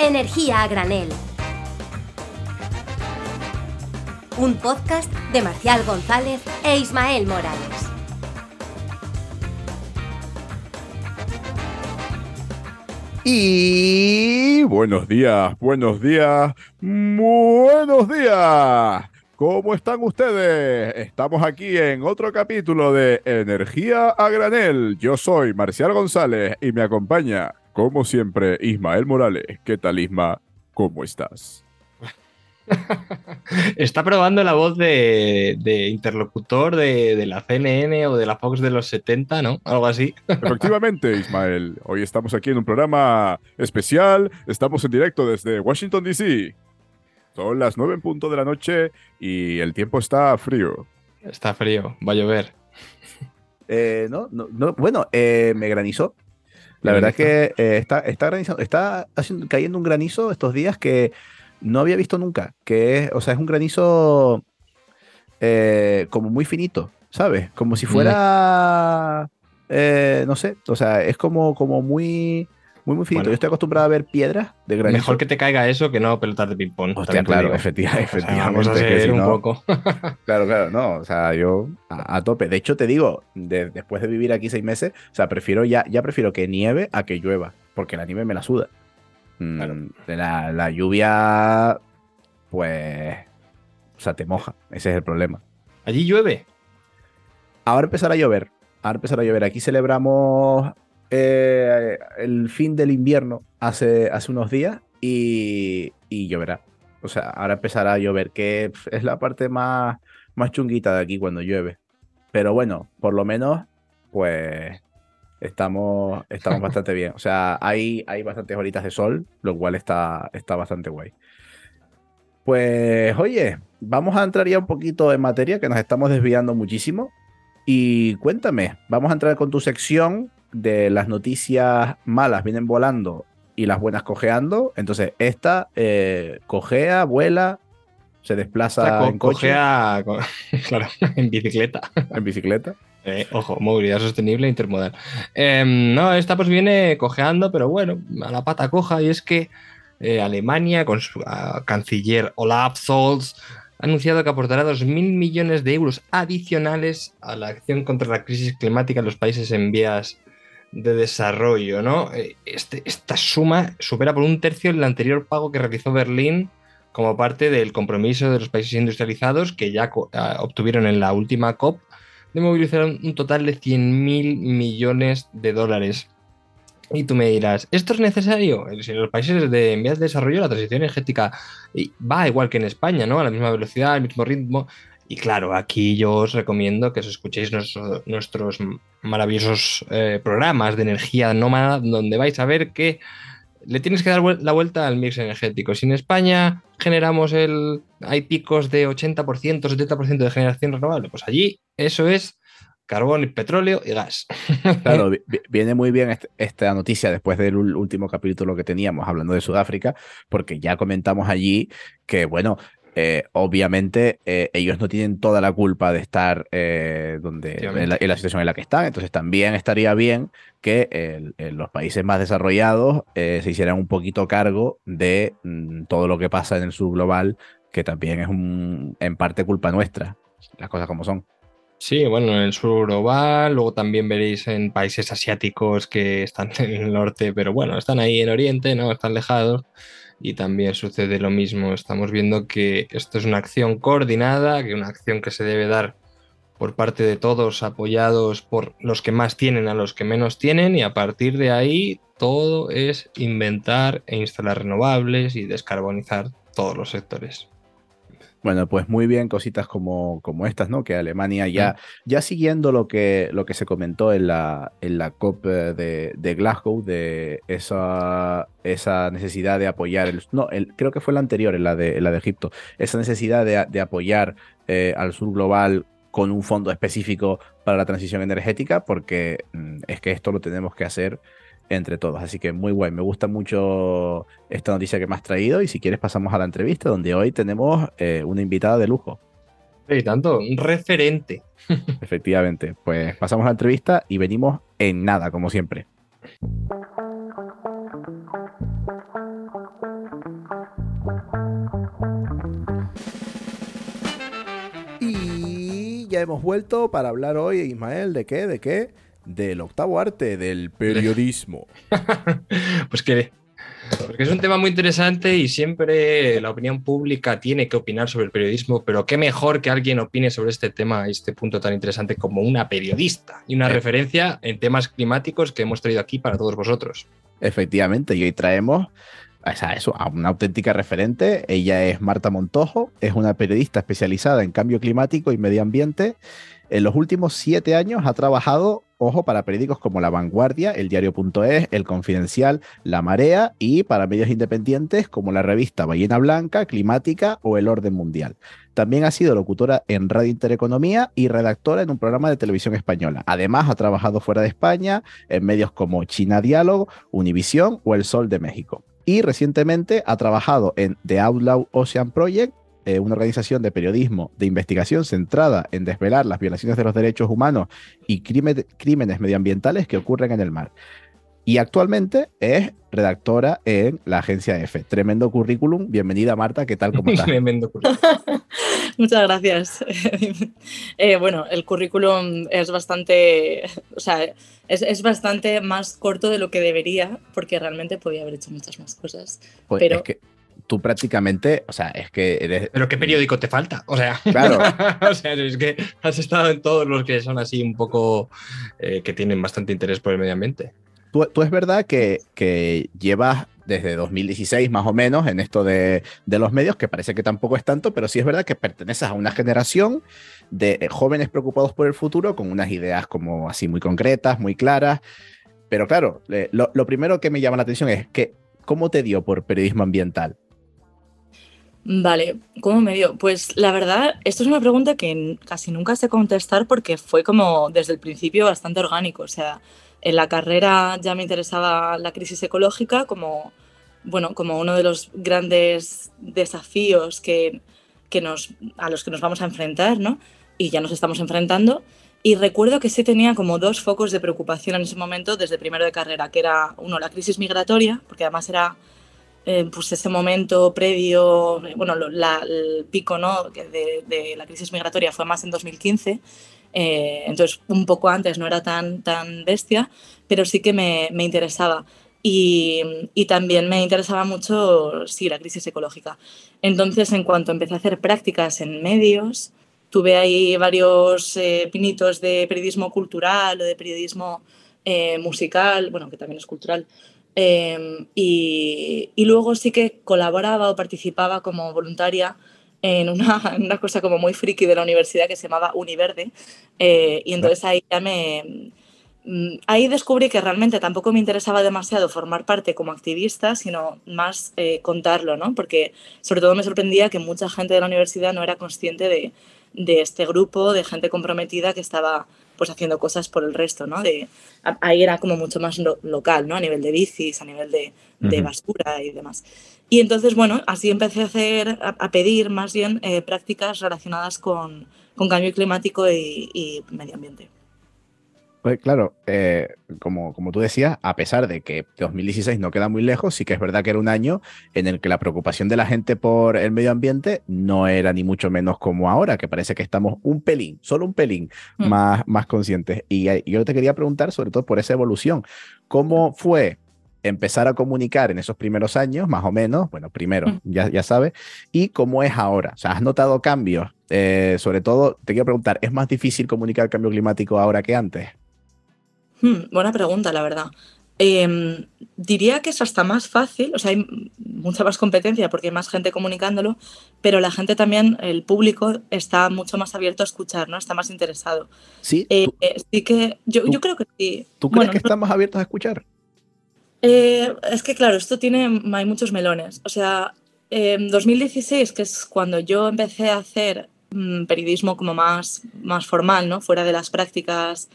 Energía a granel. Un podcast de Marcial González e Ismael Morales. Y buenos días, buenos días, buenos días. ¿Cómo están ustedes? Estamos aquí en otro capítulo de Energía a Granel. Yo soy Marcial González y me acompaña, como siempre, Ismael Morales. ¿Qué tal, Isma? ¿Cómo estás? Está probando la voz de, interlocutor de, la CNN o de la Fox de los 70, ¿no? Algo así. Efectivamente, Ismael. Hoy estamos aquí en un programa especial. Estamos en directo desde Washington, D.C. Son las 9 en punto de la noche y el tiempo está frío. Está frío, va a llover. Eh, no, no, bueno, eh, me granizó. La verdad es que eh, está, está, está cayendo un granizo estos días que no había visto nunca, que es, o sea, es un granizo eh, como muy finito, ¿sabes? Como si fuera, eh, no sé, o sea, es como, como muy, muy, muy finito. Yo estoy acostumbrado a ver piedras de granizo. Mejor que te caiga eso que no pelotas de ping-pong. Hostia, claro, efectivamente. vamos a hacer un poco. claro, claro, no, o sea, yo a, tope. De hecho, te digo, después de vivir aquí seis meses, o sea, prefiero ya, ya prefiero que nieve a que llueva, porque la nieve me la suda. Mm, de la, lluvia, pues, o sea, te moja. Ese es el problema. ¿Allí llueve? Ahora empezará a llover. Ahora empezará a llover. Aquí celebramos eh, el fin del invierno hace, hace unos días y, lloverá. O sea, ahora empezará a llover, que es la parte más, más chunguita de aquí cuando llueve. Pero bueno, por lo menos, pues estamos, estamos bastante bien. O sea, hay, hay bastantes horitas de sol, lo cual está, está bastante guay. Pues oye, vamos a entrar ya un poquito en materia, que nos estamos desviando muchísimo. Y cuéntame, vamos a entrar con tu sección de las noticias malas vienen volando y las buenas cojeando. Entonces, esta eh, cojea, vuela, se desplaza en coche. Cojea, claro, en bicicleta. En bicicleta. Eh, ojo, movilidad sostenible e intermodal. Em, no, esta pues viene cojeando, pero bueno, a la pata coja, y es que eh, Alemania, con su canciller Olaf Scholz, ha anunciado que aportará 2.000 millones de euros adicionales a la acción contra la crisis climática en los países en vías de desarrollo, ¿no? Eh, este, esta suma supera por un tercio el anterior pago que realizó Berlín como parte del compromiso de los países industrializados que ya obtuvieron en la última COP de movilizar un total de 100.000 millones de dólares. Y tú me dirás, ¿esto es necesario? En los países de, en vías de desarrollo la transición energética va igual que en España, ¿no? A la misma velocidad, al mismo ritmo. Y claro, aquí yo os recomiendo que os escuchéis nuestros maravillosos eh, programas de energía nómada, donde vais a ver que le tienes que dar la vuelta al mix energético. Si en España generamos el. hay picos de 80%, 70% de generación renovable, pues allí eso es carbón, y petróleo y gas. Claro, viene muy bien esta noticia después del último capítulo que teníamos hablando de Sudáfrica, porque ya comentamos allí que, bueno, eh, obviamente eh, ellos no tienen toda la culpa de estar eh, donde, en la, situación en la que están, entonces también estaría bien que los países más desarrollados se hicieran un poquito cargo de mm, todo lo que pasa en el subglobal, que también es un, en parte culpa nuestra, las cosas como son. Sí, bueno, en el sur global, luego también veréis en países asiáticos que están en el norte, pero bueno, están ahí en Oriente, ¿no? Están lejados y también sucede lo mismo. Estamos viendo que esto es una acción coordinada, que una acción que se debe dar por parte de todos, apoyados por los que más tienen a los que menos tienen, y a partir de ahí todo es inventar e instalar renovables y descarbonizar todos los sectores. Bueno, pues muy bien, cositas como, como estas, ¿no? Que Alemania ya, ya siguiendo lo que, lo que se comentó en la, en la COP eh, de, Glasgow, de esa, esa necesidad de apoyar, el, no, el, creo que fue la anterior, en la de, la de Egipto, esa necesidad de, apoyar eh, al sur global con un fondo específico para la transición energética, porque mm, es que esto lo tenemos que hacer entre todos. Así que muy guay, me gusta mucho esta noticia que me has traído y si quieres pasamos a la entrevista donde hoy tenemos eh, una invitada de lujo. Tanto, un referente. Efectivamente, pues pasamos a la entrevista y venimos en nada, como siempre. Y ya hemos vuelto para hablar hoy, Ismael, ¿de qué? ¿De qué? Del octavo arte, del periodismo. pues que porque es un tema muy interesante y siempre la opinión pública tiene que opinar sobre el periodismo, pero qué mejor que alguien opine sobre este tema, este punto tan interesante como una periodista y una referencia en temas climáticos que hemos traído aquí para todos vosotros. Efectivamente, y hoy traemos eso, a una auténtica referente. Ella es Marta Montojo, es una periodista especializada en cambio climático y medio ambiente. En los últimos siete años ha trabajado ojo, para periódicos como La Vanguardia, El Diario.es, El Confidencial, La Marea y para medios independientes como la revista Ballena Blanca, Climática o El Orden Mundial. También ha sido locutora en Radio Intereconomía y redactora en un programa de televisión española. Además, ha trabajado fuera de España en medios como China Diálogo, Univisión o El Sol de México. Y recientemente ha trabajado en The Outlaw Ocean Project eh, una organización de periodismo de investigación centrada en desvelar las violaciones de los derechos humanos y crímenes medioambientales que ocurren en el mar. Y actualmente es redactora en la agencia EFE. Tremendo currículum. Bienvenida, Marta. ¿Qué tal? ¿Cómo estás? Tremendo currículum. Muchas gracias. Eh, bueno, el currículum es bastante, o sea, es, bastante más corto de lo que debería, porque realmente podía haber hecho muchas más cosas. Pues pero tú prácticamente, o sea, es que eres... Pero ¿qué periódico te falta? O sea, claro. o sea, es que has estado en todos los que son así un poco, eh, que tienen bastante interés por el medio ambiente. Tú, es verdad que, que, llevas desde 2016 más o menos en esto de, de, los medios, que parece que tampoco es tanto, pero sí es verdad que perteneces a una generación de jóvenes preocupados por el futuro con unas ideas como así muy concretas, muy claras. Pero claro, lo, lo primero que me llama la atención es que, ¿cómo te dio por periodismo ambiental? Vale, ¿cómo me dio? Pues la verdad, esto es una pregunta que casi nunca sé contestar porque fue como desde el principio bastante orgánico. O sea, en la carrera ya me interesaba la crisis ecológica como, bueno, como uno de los grandes desafíos que, que nos, a los que nos vamos a enfrentar, ¿no? Y ya nos estamos enfrentando. Y recuerdo que sí tenía como dos focos de preocupación en ese momento desde primero de carrera, que era, uno, la crisis migratoria, porque además era eh, pues ese momento previo, bueno, el pico ¿no? de, de, la crisis migratoria fue más en 2015, eh, entonces un poco antes no era tan, tan bestia, pero sí que me, me interesaba. Y, y, también me interesaba mucho, sí, la crisis ecológica. Entonces, en cuanto empecé a hacer prácticas en medios, tuve ahí varios eh, pinitos de periodismo cultural o de periodismo musical, bueno, que también es cultural, Em, y, luego sí que colaboraba o participaba como voluntaria en una, una, cosa como muy friki de la universidad que se llamaba Univerde. Eh, y entonces ahí ya me... Mm, ahí descubrí que realmente tampoco me interesaba demasiado formar parte como activista, sino más eh, contarlo, ¿no? Porque sobre todo me sorprendía que mucha gente de la universidad no era consciente de, de este grupo de gente comprometida que estaba pues haciendo cosas por el resto, ¿no? De, ahí era como mucho más local, ¿no? A nivel de bicis, a nivel de, basura y demás. Y entonces, bueno, así empecé a hacer, a, pedir más bien eh, prácticas relacionadas con, cambio climático y medio ambiente. Pues claro, eh, como, como tú decías, a pesar de que 2016 no queda muy lejos, sí que es verdad que era un año en el que la preocupación de la gente por el medio ambiente no era ni mucho menos como ahora, que parece que estamos un pelín, solo un pelín mm. más, más conscientes. Y, y yo te quería preguntar sobre todo por esa evolución. ¿Cómo fue empezar a comunicar en esos primeros años, más o menos, bueno, primero, mm. ya, ya sabes, y cómo es ahora. O sea, ¿has notado cambios? Eh, sobre todo, te quiero preguntar, ¿es más difícil comunicar el cambio climático ahora que antes? Hmm, buena pregunta, la verdad. Em, diría que es hasta más fácil, o sea, hay mucha más competencia porque hay más gente comunicándolo, pero la gente también, el público, está mucho más abierto a escuchar, ¿no? Está más interesado. Sí. Eh, sí que yo, yo, creo que sí. ¿Tú crees que están más abiertos a escuchar? Eh, es que claro, esto tiene, hay muchos melones. O sea, en 2016, que es cuando yo empecé a hacer mm, periodismo como más, más formal, ¿no? Fuera de las prácticas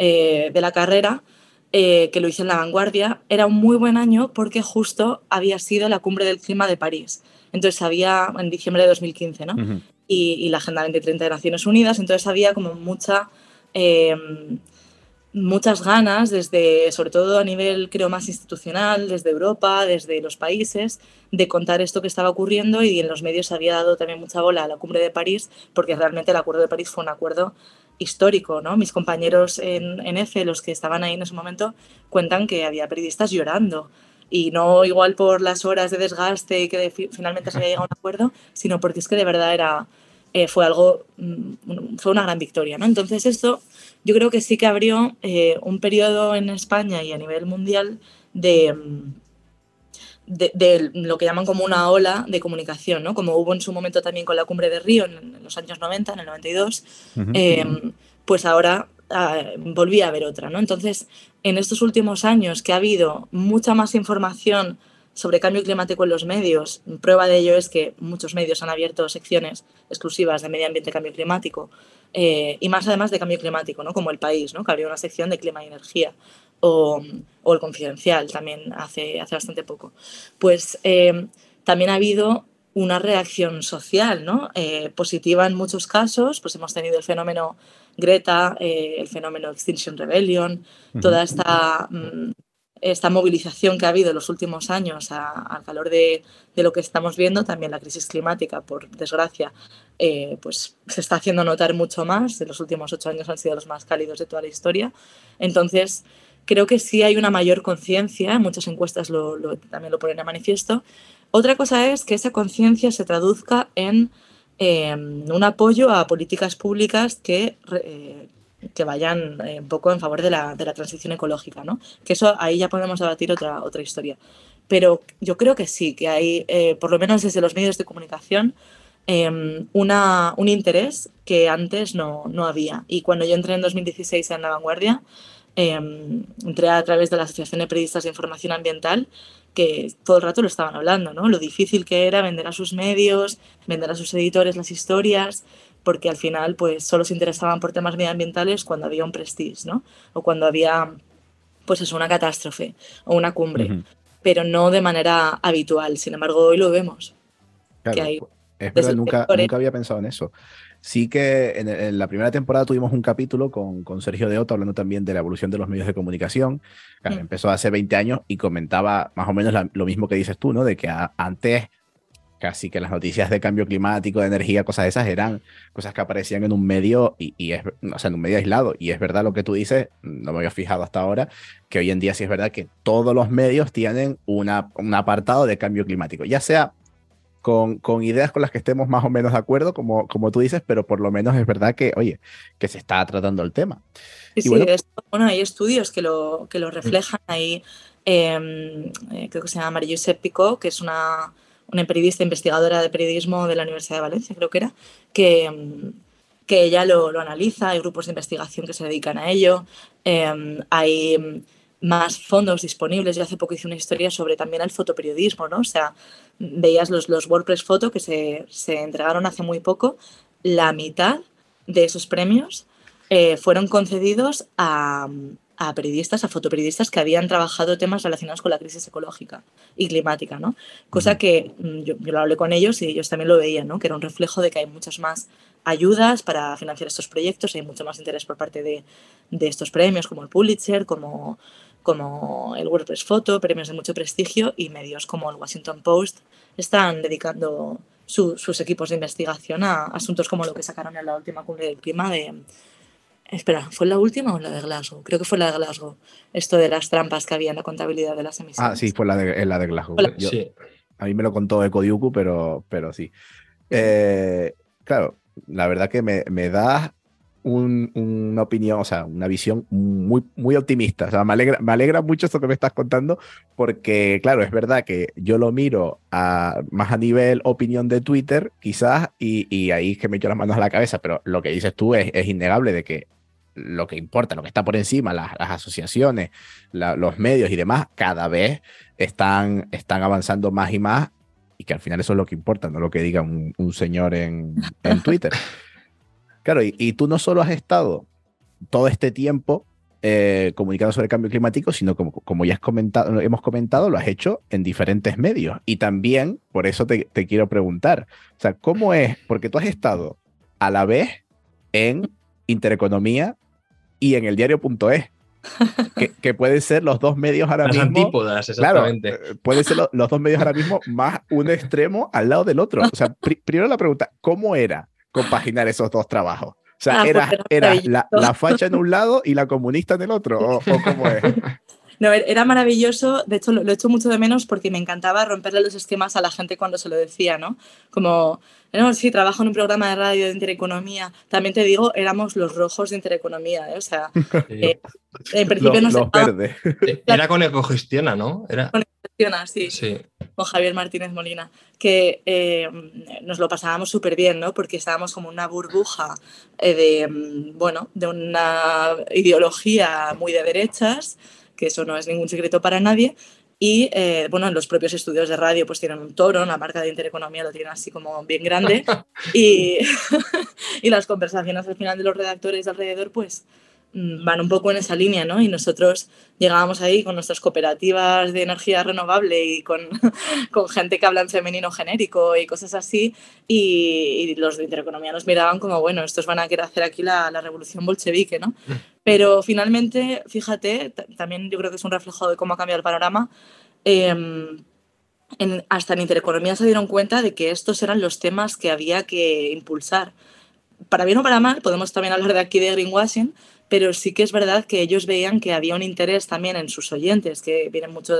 eh, de la carrera, eh, que lo hice en La Vanguardia, era un muy buen año porque justo había sido la cumbre del clima de París. Entonces había, en diciembre de 2015, ¿no? y, la Agenda 2030 de Naciones Unidas, entonces había como mucha... Em, muchas ganas, desde, sobre todo a nivel, creo, más institucional, desde Europa, desde los países, de contar esto que estaba ocurriendo y en los medios había dado también mucha bola a la cumbre de París, porque realmente el Acuerdo de París fue un acuerdo histórico, ¿no? Mis compañeros en, en EFE, los que estaban ahí en ese momento, cuentan que había periodistas llorando y no igual por las horas de desgaste y que finalmente se había llegado a un acuerdo, sino porque es que de verdad era, eh, fue algo, mm, fue una gran victoria. ¿no? Entonces esto yo creo que sí que abrió eh, un periodo en España y a nivel mundial de, de, lo que llaman como una ola de comunicación, ¿no? como hubo en su momento también con la cumbre de Río en, los años 90, en el 92, em, pues ahora ah, volví a haber otra. ¿no? Entonces, en estos últimos años que ha habido mucha más información sobre cambio climático en los medios. Prueba de ello es que muchos medios han abierto secciones exclusivas de medio ambiente y cambio climático eh, y más además de cambio climático, ¿no? como El País, ¿no? que abrió una sección de clima y energía o, o El Confidencial también hace, hace bastante poco. Pues eh, también ha habido una reacción social ¿no? Eh, positiva en muchos casos, pues hemos tenido el fenómeno Greta, el fenómeno Extinction Rebellion, toda esta... Mm, esta movilización que ha habido en los últimos años al calor de, lo que estamos viendo, también la crisis climática, por desgracia, eh, pues se está haciendo notar mucho más. En los últimos ocho años han sido los más cálidos de toda la historia. Entonces, creo que sí hay una mayor conciencia, muchas encuestas también lo ponen a manifiesto. Otra cosa es que esa conciencia se traduzca en eh, un apoyo a políticas públicas que eh, que vayan eh, un poco en favor de la, de la, transición ecológica, ¿no? Que eso ahí ya podemos debatir otra, otra historia. Pero yo creo que sí, que hay, eh, por lo menos desde los medios de comunicación, em, una, un interés que antes no, no, había. Y cuando yo entré en 2016 en La Vanguardia, em, entré a través de la Asociación de Periodistas de Información Ambiental, que todo el rato lo estaban hablando, ¿no? Lo difícil que era vender a sus medios, vender a sus editores las historias, porque al final pues solo se interesaban por temas medioambientales cuando había un prestige, ¿no? O cuando había pues es una catástrofe o una cumbre, pero no de manera habitual. Sin embargo, hoy lo vemos. Claro, es verdad, nunca, nunca había pensado en eso. Sí que en, la primera temporada tuvimos un capítulo con, con Sergio Deoto hablando también de la evolución de los medios de comunicación. Claro, mm. Empezó hace 20 años y comentaba más o menos lo mismo que dices tú, ¿no? De que antes casi que las noticias de cambio climático, de energía, cosas de esas eran cosas que aparecían en un medio y, es, o sea, en un medio aislado. Y es verdad lo que tú dices, no me había fijado hasta ahora, que hoy en día sí es verdad que todos los medios tienen una, un apartado de cambio climático, ya sea con, con, ideas con las que estemos más o menos de acuerdo, como, como tú dices, pero por lo menos es verdad que, oye, que se está tratando el tema. Sí, bueno, bueno, hay estudios que lo, que lo reflejan ahí. Em, eh, creo que se llama María Josep Picó, que es una una periodista investigadora de periodismo de la Universidad de Valencia, creo que era, que, mm, que ella lo, lo analiza, hay grupos de investigación que se dedican a ello, em, hay mm, más fondos disponibles. Yo hace poco hice una historia sobre también el fotoperiodismo, ¿no? O sea, veías los, los WordPress Photo que se, se entregaron hace muy poco, la mitad de esos premios eh, fueron concedidos a, a periodistas, a fotoperiodistas que habían trabajado temas relacionados con la crisis ecológica y climática, ¿no? Cosa que mm, yo, lo hablé con ellos y ellos también lo veían, ¿no? Que era un reflejo de que hay muchas más ayudas para financiar estos proyectos, hay mucho más interés por parte de, de estos premios, como el Pulitzer, como, como el WordPress Photo, premios de mucho prestigio, y medios como el Washington Post están dedicando sus equipos de investigación a asuntos como lo que sacaron en la última cumbre del clima de Espera, ¿fue la última o la de Glasgow? Creo que fue la de Glasgow. Esto de las trampas que había en la contabilidad de las emisiones. Ah, sí, fue la de, la de Glasgow. sí. A mí me lo contó Ecodiuku, pero, pero sí. Eh, claro, la verdad que me, me da una opinión, o sea, una visión muy, muy optimista. O sea, me alegra, me alegra mucho esto que me estás contando, porque, claro, es verdad que yo lo miro a, más a nivel opinión de Twitter, quizás, y, y ahí es que me echo las manos a la cabeza, pero lo que dices tú es, es innegable de que lo que importa, lo que está por encima, las, asociaciones, los medios y demás, cada vez están, están avanzando más y más y que al final eso es lo que importa, no lo que diga un, señor en, en Twitter. Claro, y, tú no solo has estado todo este tiempo eh, comunicando sobre el cambio climático, sino como, como ya has comentado, hemos comentado, lo has hecho en diferentes medios. Y también, por eso te, te quiero preguntar, o sea, ¿cómo es? Porque tú has estado a la vez en Intereconomía y en el diario.es. que, que pueden ser los dos medios ahora Las mismo. antípodas, Claro, exactamente. eh, pueden ser lo- los dos medios ahora mismo más un extremo al lado del otro. O sea, pri- primero la pregunta, ¿cómo era compaginar esos dos trabajos? O sea, Ah, ¿era, la, la facha en un lado y la comunista en el otro? ¿O, o cómo es? No, er- era maravilloso, de hecho lo, lo echo mucho de menos porque me encantaba romperle los esquemas a la gente cuando se lo decía, ¿no? Como, no, sí, trabajo en un programa de radio de intereconomía, también te digo, éramos los rojos de intereconomía, ¿eh? o sea, Sí. eh, en principio Los, nos los verdes. Era con Ecogestiona, ¿no? Era... así. Sí. Con Javier Martínez Molina, que eh, nos lo pasábamos súper bien, ¿no? Porque estábamos como una burbuja eh, de, mm, bueno, de una ideología muy de derechas, que eso no es ningún secreto para nadie, y eh, bueno, en los propios estudios de radio pues tienen un toro, la marca de Intereconomía lo tienen así como bien grande, y, y las conversaciones al final de los redactores de alrededor pues van un poco en esa línea, ¿no? Y nosotros llegábamos ahí con nuestras cooperativas de energía renovable y con, con gente que habla en femenino genérico y cosas así, y, y los de Intereconomía nos miraban como, bueno, estos van a querer hacer aquí la, la revolución bolchevique, ¿no? Pero finalmente, fíjate, también yo creo que es un reflejo de cómo ha cambiado el panorama. em, en- hasta en Intereconomía se dieron cuenta de que estos eran los temas que había que impulsar. Para bien o para mal, podemos también hablar de aquí de greenwashing, pero sí que es verdad que ellos veían que había un interés también en sus oyentes, que vienen mucho,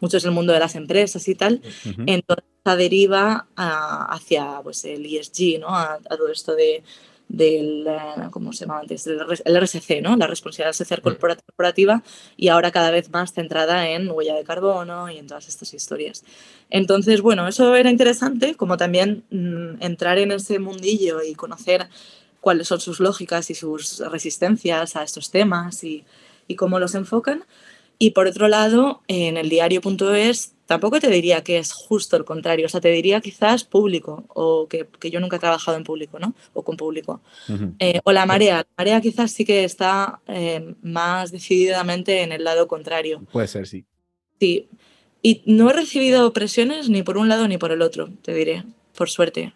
muchos del mundo de las empresas y tal, Ujú. entonces esa deriva a- hacia pues, el ESG, ¿no? a, a todo esto de, del, eh, ¿cómo se llama antes? El RSC, ¿no? la responsabilidad social corpora- corporativa, y ahora cada vez más centrada en huella de carbono y en todas estas historias. Entonces, bueno, eso era interesante, como también mm, entrar en ese mundillo y conocer cuáles son sus lógicas y sus resistencias a estos temas y, y cómo los enfocan. Y por otro lado, en el diario.es tampoco te diría que es justo el contrario, o sea, te diría quizás público, o que, que yo nunca he trabajado en público, ¿no? O con público. Ujú. Eh, o la marea. La marea quizás sí que está eh, más decididamente en el lado contrario. Puede ser, sí. Sí. Y no he recibido presiones ni por un lado ni por el otro, te diré, por suerte.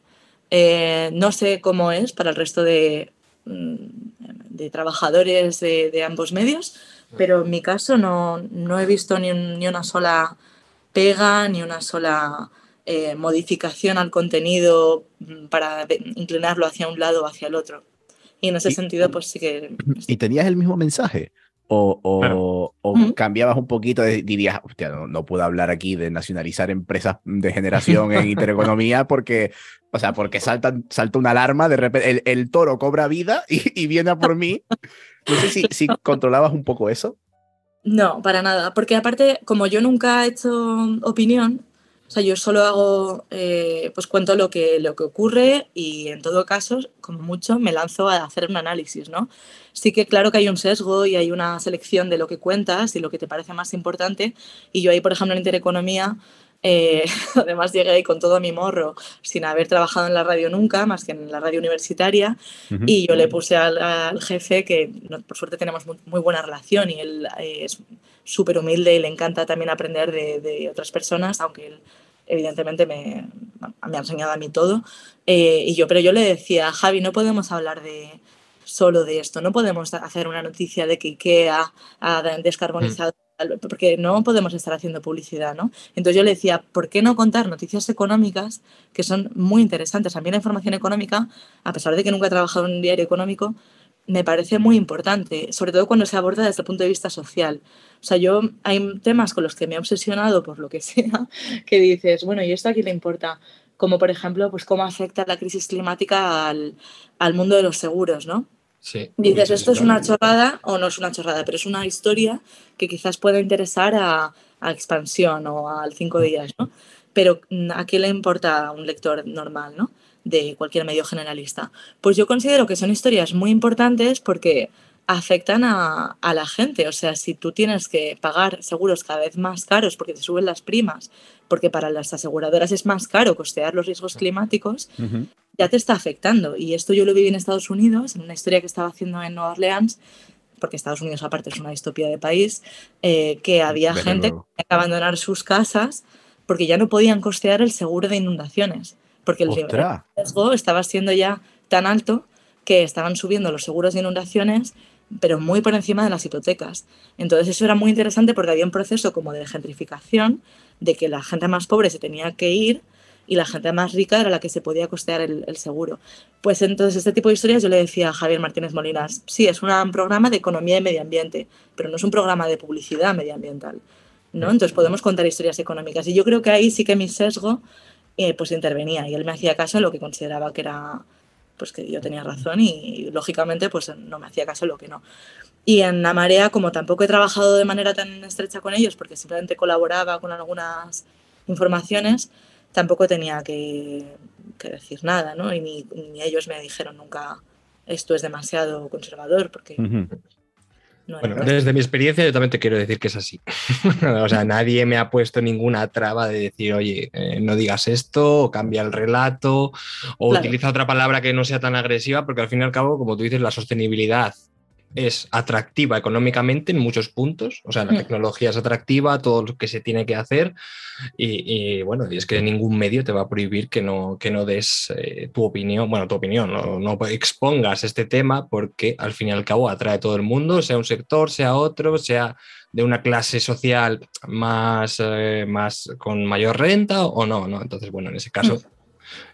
Eh, no sé cómo es para el resto de, mm, de trabajadores de, de ambos medios, pero en mi caso no, no he visto ni, un- ni una sola pega, ni una sola eh, modificación al contenido mm, para inclinarlo hacia un lado o hacia el otro. Y en ese Y- sentido, pues sí que... ¿Y tenías el mismo mensaje? ¿O, o- Claro. o Ujú. cambiabas un poquito? de- dirías, hostia, no, no puedo hablar aquí de nacionalizar empresas de generación en intereconomía porque, o sea, porque salta, salta una alarma, de repente el, el toro cobra vida y, y viene a por mí. No sé si, si controlabas un poco eso. No, para nada, porque aparte, como yo nunca he hecho opinión, sea, yo solo hago, eh, pues cuento lo que, lo que ocurre y en todo caso, como mucho, me lanzo a hacer un análisis, ¿no? Sí que claro que hay un sesgo y hay una selección de lo que cuentas y lo que te parece más importante, y yo ahí, por ejemplo, en Intereconomía, eh, además llegué ahí con todo mi morro, sin haber trabajado en la radio nunca, más que en la radio universitaria, Ujú. y yo le puse al, al jefe, que no- por suerte tenemos muy, muy buena relación y él eh, es súper humilde y le encanta también aprender de, de otras personas, aunque él evidentemente me, me ha enseñado a mí todo. Eh, y yo, pero yo le decía, Javi, no podemos hablar de solo de esto, no podemos hacer una noticia de que IKEA ha de- descarbonizado, porque no podemos estar haciendo publicidad, ¿no? Entonces yo le decía, ¿por qué no contar noticias económicas que son muy interesantes? A mí la información económica, a pesar de que nunca he trabajado en un diario económico, me parece muy importante, sobre todo cuando se aborda desde el punto de vista social. O sea, yo hay temas con los que me he obsesionado por lo que sea, que dices, bueno, ¿y esto a quién le importa? Como por ejemplo, pues cómo afecta la crisis climática al, al mundo de los seguros, ¿no? Sí. Dices, esto es una chorrada o no es una chorrada, pero es una historia que quizás pueda interesar a, a Expansión o al Cinco Días, ¿no? Pero mm, ¿a qué le importa a un lector normal, ¿no? De cualquier medio generalista. Pues yo considero que son historias muy importantes porque afectan a, a la gente. O sea, si tú tienes que pagar seguros cada vez más caros porque te suben las primas, porque para las aseguradoras es más caro costear los riesgos climáticos, ya te está afectando. Y esto yo lo viví en Estados Unidos, en una historia que estaba haciendo en Nueva Orleans, porque Estados Unidos aparte es una distopía de país, eh, que había gente que tenía que abandonar sus casas porque ya no podían costear el seguro de inundaciones, porque el riesgo estaba siendo ya tan alto que estaban subiendo los seguros de inundaciones pero muy por encima de las hipotecas. Entonces eso era muy interesante porque había un proceso como de gentrificación, de que la gente más pobre se tenía que ir y la gente más rica era la que se podía costear el, seguro. Pues entonces este tipo de historias yo le decía a Javier Martínez Molinas, sí, es un programa de economía y medio ambiente, pero no es un programa de publicidad medioambiental. ¿no? Entonces podemos contar historias económicas. Y yo creo que ahí sí que mi sesgo eh, pues intervenía y él me hacía caso en lo que consideraba que era pues que yo tenía razón y, lógicamente pues no me hacía caso lo que no. Y en la marea, como tampoco he trabajado de manera tan estrecha con ellos, porque simplemente colaboraba con algunas informaciones, tampoco tenía que, decir nada, ¿no? Y ni, ellos me dijeron nunca esto es demasiado conservador, porque... bueno, desde mi experiencia yo también te quiero decir que es así. o sea, nadie me ha puesto ninguna traba de decir, oye, eh, no digas esto, o cambia el relato, o utiliza otra palabra que no sea tan agresiva, porque al fin y al cabo, como tú dices, la sostenibilidad es atractiva económicamente en muchos puntos, o sea, la mm. tecnología es atractiva, todo lo que se tiene que hacer y, bueno, y es que ningún medio te va a prohibir que no, que no des eh, tu opinión, bueno, tu opinión, no, expongas este tema porque al fin y al cabo atrae a todo el mundo, sea un sector, sea otro, sea de una clase social más, eh, más con mayor renta o no, ¿no? Entonces, bueno, en ese caso mm.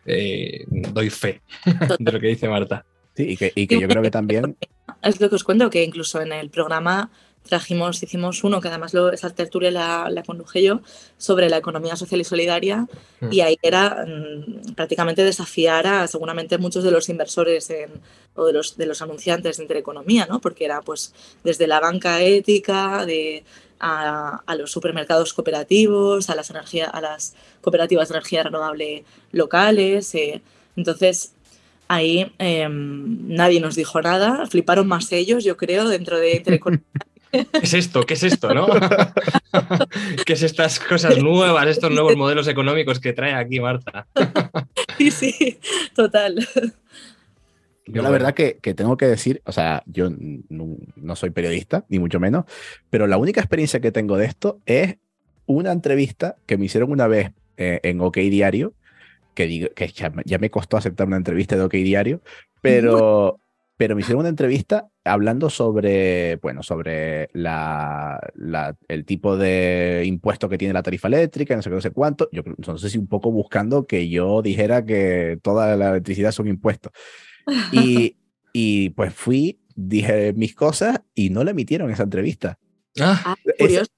eh, doy fe de lo que dice Marta. Sí, y que, y que yo creo que también es lo que os cuento, que incluso en el programa trajimos, hicimos uno, que además lo, esa tertulia la, la, conduje yo, sobre la economía social y solidaria, mm. y ahí era mm, prácticamente desafiar a seguramente muchos de los inversores en, o de los, de los anunciantes de Intereconomía, ¿no? porque era pues desde la banca ética, de, a, a, los supermercados cooperativos, a las, energía, a las cooperativas de energía renovable locales. Eh, entonces, ahí em, nadie nos dijo nada, fliparon más ellos, yo creo, dentro de ¿Qué es esto? ¿Qué es esto? ¿no? ¿Qué es estas cosas nuevas, estos nuevos modelos económicos que trae aquí Marta? sí, sí, total. Yo la verdad que, tengo que decir, o sea, yo no, soy periodista, ni mucho menos, pero la única experiencia que tengo de esto es una entrevista que me hicieron una vez eh, en OK Diario, que, digo, que ya, me costó aceptar una entrevista de OK Diario, pero, pero me hicieron una entrevista hablando sobre, bueno, sobre la, el tipo de impuesto que tiene la tarifa eléctrica, no sé qué, no sé cuánto. Yo no sé si un poco buscando que yo dijera que toda la electricidad son impuestos. Y, y pues fui, dije mis cosas y no le emitieron esa entrevista. Ah, ah curioso.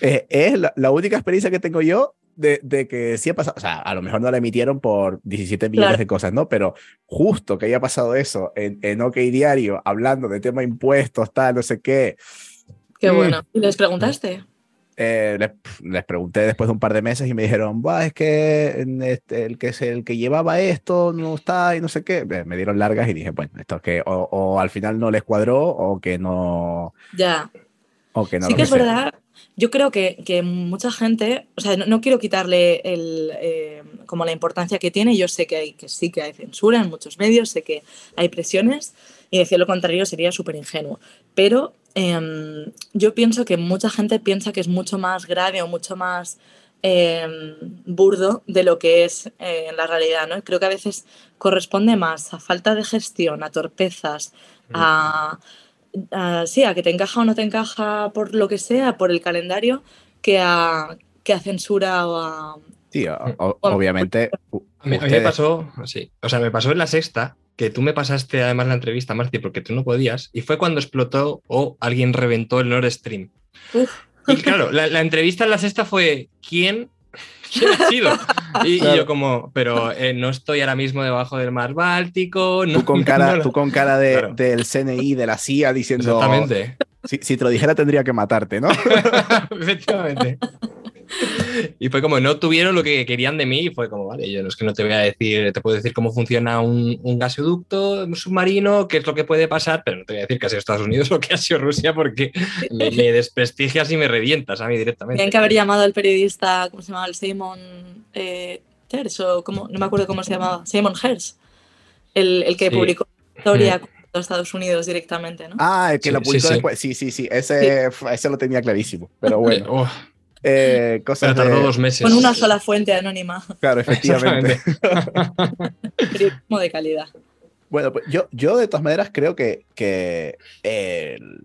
Es, la, única experiencia que tengo yo de, que sí ha pasado, o sea, a lo mejor no la emitieron por 17 millones de cosas, ¿no? Pero justo que haya pasado eso en, en OK Diario, hablando de tema impuestos, tal, no sé qué. Qué mm. bueno. ¿Y les preguntaste? Eh, les, pregunté después de un par de meses y me dijeron, es que este, el que es el que llevaba esto no está y no sé qué. Me dieron largas y dije, bueno, esto es que o, al final no les cuadró o que no. Ya. No sí que es verdad yo creo que, que, mucha gente, o sea, no, quiero quitarle el, eh, como la importancia que tiene, yo sé que, hay, que sí que hay censura en muchos medios, sé que hay presiones y decir lo contrario sería súper ingenuo, pero em, yo pienso que mucha gente piensa que es mucho más grave o mucho más em, burdo de lo que es eh, en la realidad, ¿no? Creo que a veces corresponde más a falta de gestión, a torpezas, a sí, a que te encaja o no te encaja por lo que sea, por el calendario, que a, que a censura o a... Sí, obviamente. A mí, me pasó, sí, o sea, me pasó en la sexta, que tú me pasaste además la entrevista, Marci, porque tú no podías, y fue cuando explotó o alguien reventó el Nord Stream. Y claro, la, la, entrevista en la sexta fue ¿quién Y, yo como, pero eh, no estoy ahora mismo debajo del mar Báltico. tú con cara, tú con cara de, del CNI, de la CIA, diciendo... Exactamente. Si, si te lo dijera tendría que matarte, ¿no? Efectivamente. y fue como, no tuvieron lo que querían de mí y fue como, vale, yo no es que no te voy a decir, te puedo decir cómo funciona un, un gasoducto un submarino, qué es lo que puede pasar, pero no te voy a decir que ha sido Estados Unidos o que ha sido Rusia porque me, desprestigias y me revientas a mí directamente. Tienen que haber llamado al periodista, ¿cómo se llamaba? El Simon eh, o cómo, no me acuerdo cómo se llamaba, Simon Hers, el, el que publicó la historia. Mm. Estados Unidos directamente, ¿no? Ah, el que lo publicó después. Sí, sí, sí. Ese, ese lo tenía clarísimo. Pero bueno. Eh, cosas tardó dos meses. Con una sola fuente anónima. Claro, efectivamente. Periodismo de calidad. Bueno, pues yo, yo de todas maneras creo que, que el-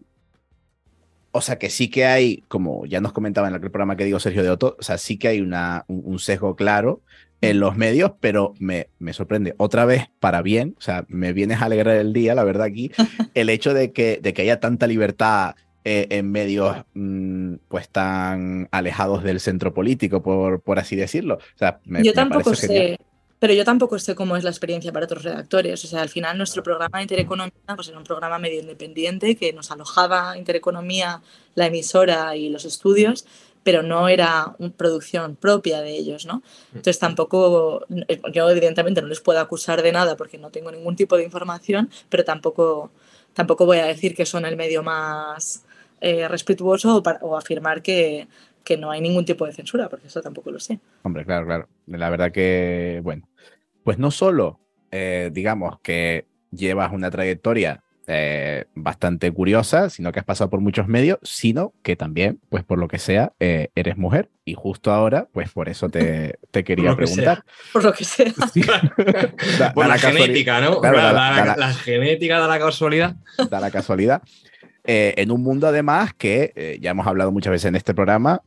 o sea, que sí que hay, como ya nos comentaba en aquel programa que digo Sergio de Otto, o sea, sí que hay una, un, un sesgo claro en los medios, pero me, me sorprende otra vez para bien, o sea, me vienes a alegrar el día, la verdad, aquí, el hecho de que, de que haya tanta libertad eh, en medios mm, pues tan alejados del centro político, por, por así decirlo. O sea, me, yo tampoco genial. sé, pero yo tampoco sé cómo es la experiencia para otros redactores. O sea, al final nuestro programa de Intereconomía pues era un programa medio independiente que nos alojaba Intereconomía, la emisora y los estudios, pero no era una producción propia de ellos, ¿no? Entonces tampoco, yo evidentemente no les puedo acusar de nada porque no tengo ningún tipo de información, pero tampoco, tampoco voy a decir que son el medio más eh, respetuoso o, para- o afirmar que, que no hay ningún tipo de censura, porque eso tampoco lo sé. Hombre, claro, claro. La verdad que, bueno, pues no solo, eh, digamos, que llevas una trayectoria eh, bastante curiosa, sino que has pasado por muchos medios, sino que también, pues por lo que sea, eh, eres mujer. Y justo ahora, pues por eso te, te quería que preguntar. Por lo que sea. Sí. Da- Por da la, genética, ¿no? Claro, la, da la- la- la genética da la casualidad. da la casualidad. Eh, en un mundo además que eh, ya hemos hablado muchas veces en este programa,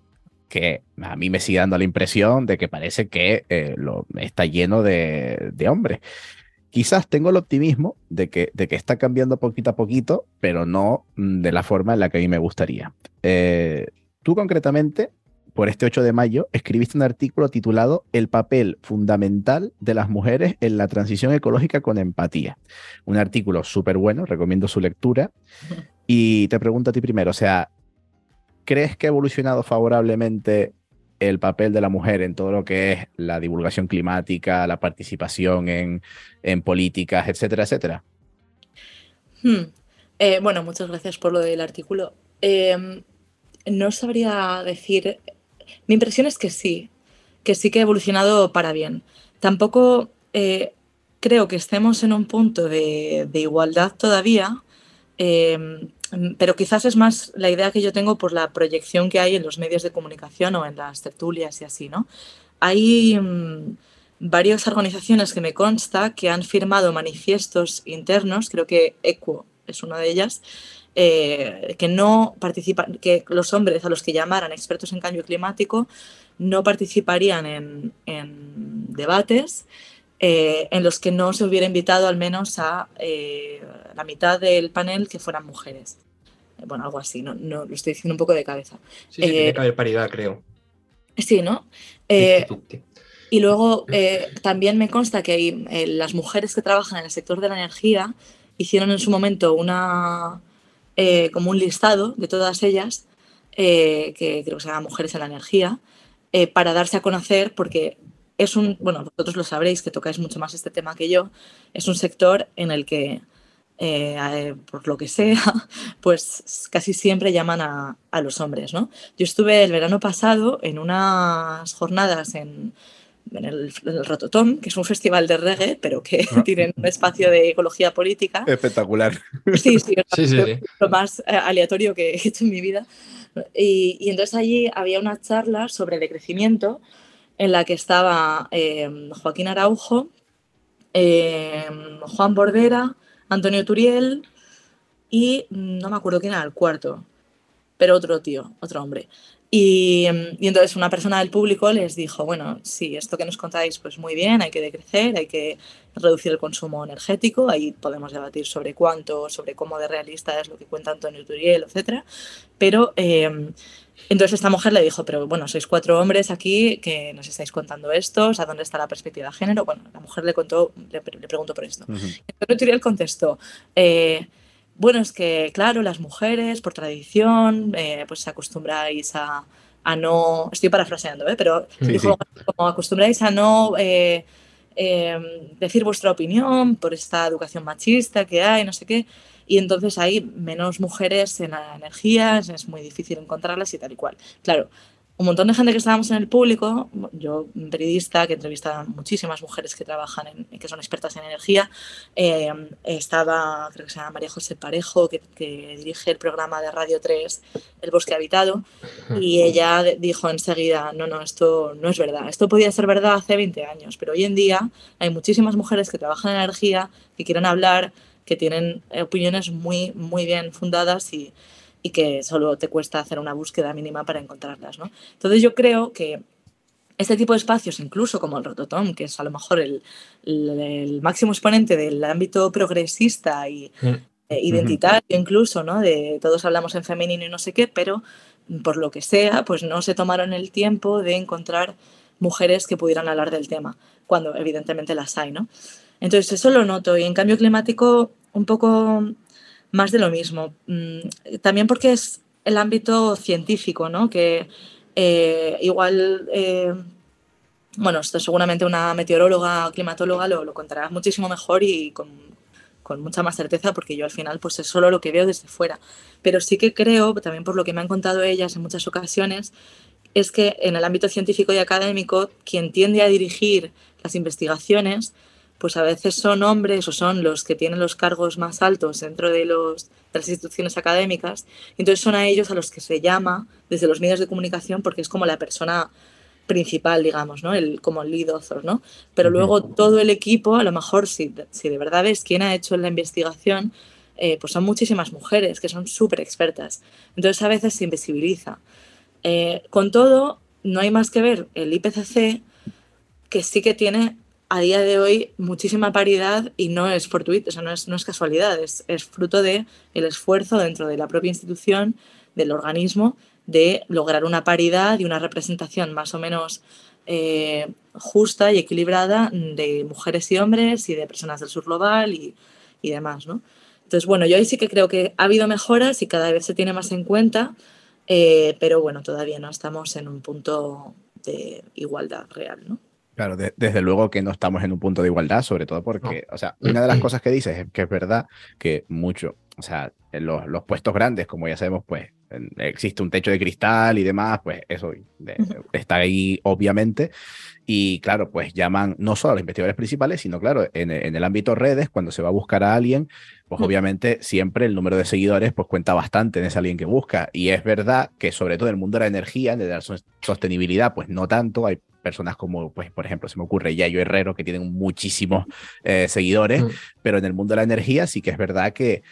que a mí me sigue dando la impresión de que parece que eh, lo, está lleno de, de hombres. Quizás tengo el optimismo de que, de que está cambiando poquito a poquito, pero no mm, de la forma en la que a mí me gustaría. Eh, tú concretamente, por este 8 de mayo, escribiste un artículo titulado El papel fundamental de las mujeres en la transición ecológica con empatía. Un artículo súper bueno, recomiendo su lectura. Y te pregunto a ti primero, o sea, ¿crees que ha evolucionado favorablemente el papel de la mujer en todo lo que es la divulgación climática, la participación en, en políticas, etcétera, etcétera? Hmm. Eh, bueno, muchas gracias por lo del artículo. Eh, no sabría decir. Mi impresión es que sí, que sí que ha evolucionado para bien. Tampoco eh, creo que estemos en un punto de, de igualdad todavía, eh, pero quizás es más la idea que yo tengo por la proyección que hay en los medios de comunicación o en las tertulias y así, ¿no? Hay mm, varias organizaciones que me consta que han firmado manifiestos internos, creo que ECUO es una de ellas, eh, que no participan, que los hombres a los que llamaran expertos en cambio climático no participarían en debates eh, en los que no se hubiera invitado al menos a eh, la mitad del panel que fueran mujeres. Eh, Bueno, algo así, no, no lo estoy diciendo un poco de cabeza. Sí, sí, Eh, tiene que haber paridad, creo. Sí, ¿no? Y luego también me consta que hay, las mujeres que trabajan en el sector de la energía hicieron en su momento una como un listado de todas ellas, que creo que se llama Mujeres en la Energía, para darse a conocer, porque es un, bueno, vosotros lo sabréis que tocáis mucho más este tema que yo, es un sector en el que, eh, eh, por lo que sea, pues casi siempre llaman a, a los hombres, ¿no? Yo estuve el verano pasado en unas jornadas en, en el, en el Rototom, que es un festival de reggae, pero que Ah. tienen un espacio de ecología política. Espectacular. Sí, sí, Sí, sí, sí. lo más eh, aleatorio que he hecho en mi vida. Y, y entonces allí había una charla sobre decrecimiento en la que estaba eh, Joaquín Araujo, eh, Juan Bordera, Antonio Turiel y mm, no me acuerdo quién era el cuarto, pero otro tío, otro hombre. Y, mm, y entonces una persona del público les dijo, bueno, sí, esto que nos contáis, pues muy bien, hay que decrecer, hay que reducir el consumo energético, ahí podemos debatir sobre cuánto, sobre cómo de realista es lo que cuenta Antonio Turiel, etcétera. Pero eh, entonces esta mujer le dijo, pero bueno, sois cuatro hombres aquí que nos estáis contando esto, o sea, ¿dónde está la perspectiva de género? Bueno, la mujer le contó, le, le preguntó por esto. Ujú. Antonio Turiel contestó, eh, bueno, es que claro, las mujeres por tradición, eh, pues acostumbráis a, a no, estoy parafraseando, ¿eh? pero Sí, dijo, como acostumbráis a no eh, eh, decir vuestra opinión por esta educación machista que hay, no sé qué, y entonces hay menos mujeres en la energía, es muy difícil encontrarlas y tal y cual. Claro, un montón de gente que estábamos en el público, yo periodista que entrevista a muchísimas mujeres que trabajan, en, que son expertas en energía, eh, estaba, creo que se llama María José Parejo, que, dirige el programa de Radio 3, El Bosque Habitado, y ella dijo enseguida, no, no, esto no es verdad, esto podía ser verdad hace 20 años, pero hoy en día hay muchísimas mujeres que trabajan en energía, que quieren hablar, que tienen opiniones muy, muy bien fundadas y y que solo te cuesta hacer una búsqueda mínima para encontrarlas. ¿no? Entonces yo creo que este tipo de espacios, incluso como el Rototom, que es a lo mejor el, máximo exponente del ámbito progresista y mm. eh, identitario incluso, ¿no? De todos hablamos en femenino y no sé qué, pero por lo que sea, pues no se tomaron el tiempo de encontrar mujeres que pudieran hablar del tema, cuando evidentemente las hay, ¿no? Entonces eso lo noto y en cambio climático un poco más de lo mismo. Mm, también porque es el ámbito científico, ¿no? Que eh, igual, eh, bueno, esto seguramente una meteoróloga o climatóloga lo, lo contará muchísimo mejor y con, con, mucha más certeza, porque yo al final pues es solo lo que veo desde fuera. Pero sí que creo, también por lo que me han contado ellas en muchas ocasiones, es que en el ámbito científico y académico, quien tiende a dirigir las investigaciones pues a veces son hombres o son los que tienen los cargos más altos dentro de, los, las instituciones académicas, entonces son a ellos a los que se llama desde los medios de comunicación porque es como la persona principal, digamos, ¿no? El, como el lead author, ¿no? Pero luego todo el equipo, a lo mejor si, si de verdad ves quién ha hecho la investigación, eh, pues son muchísimas mujeres que son súper expertas. Entonces a veces se invisibiliza. Eh, con todo, no hay más que ver el IPCC, que sí que tiene a día de hoy muchísima paridad y no es fortuito, o sea, no es, no es casualidad, es, es fruto del el esfuerzo dentro de la propia institución, del organismo, de lograr una paridad y una representación más o menos eh, justa y equilibrada de mujeres y hombres y de personas del sur global y, y demás, ¿no? Entonces, bueno, yo ahí sí que creo que ha habido mejoras y cada vez se tiene más en cuenta, eh, pero bueno, todavía no estamos en un punto de igualdad real, ¿no? Claro, desde luego que no estamos en un punto de igualdad, sobre todo porque, o sea, una de las cosas que dices es que es verdad que mucho, o sea, en los, los puestos grandes, como ya sabemos, pues existe un techo de cristal y demás, pues eso está ahí obviamente. Y claro, pues llaman no solo a los investigadores principales, sino claro, en, en el ámbito redes, cuando se va a buscar a alguien, pues obviamente siempre el número de seguidores pues cuenta bastante en ese alguien que busca. Y es verdad que sobre todo en el mundo de la energía, de la sostenibilidad, pues no tanto, hay personas como, pues, por ejemplo, se me ocurre Yayo Herrero, que tienen muchísimos eh, seguidores, mm. pero en el mundo de la energía sí que es verdad que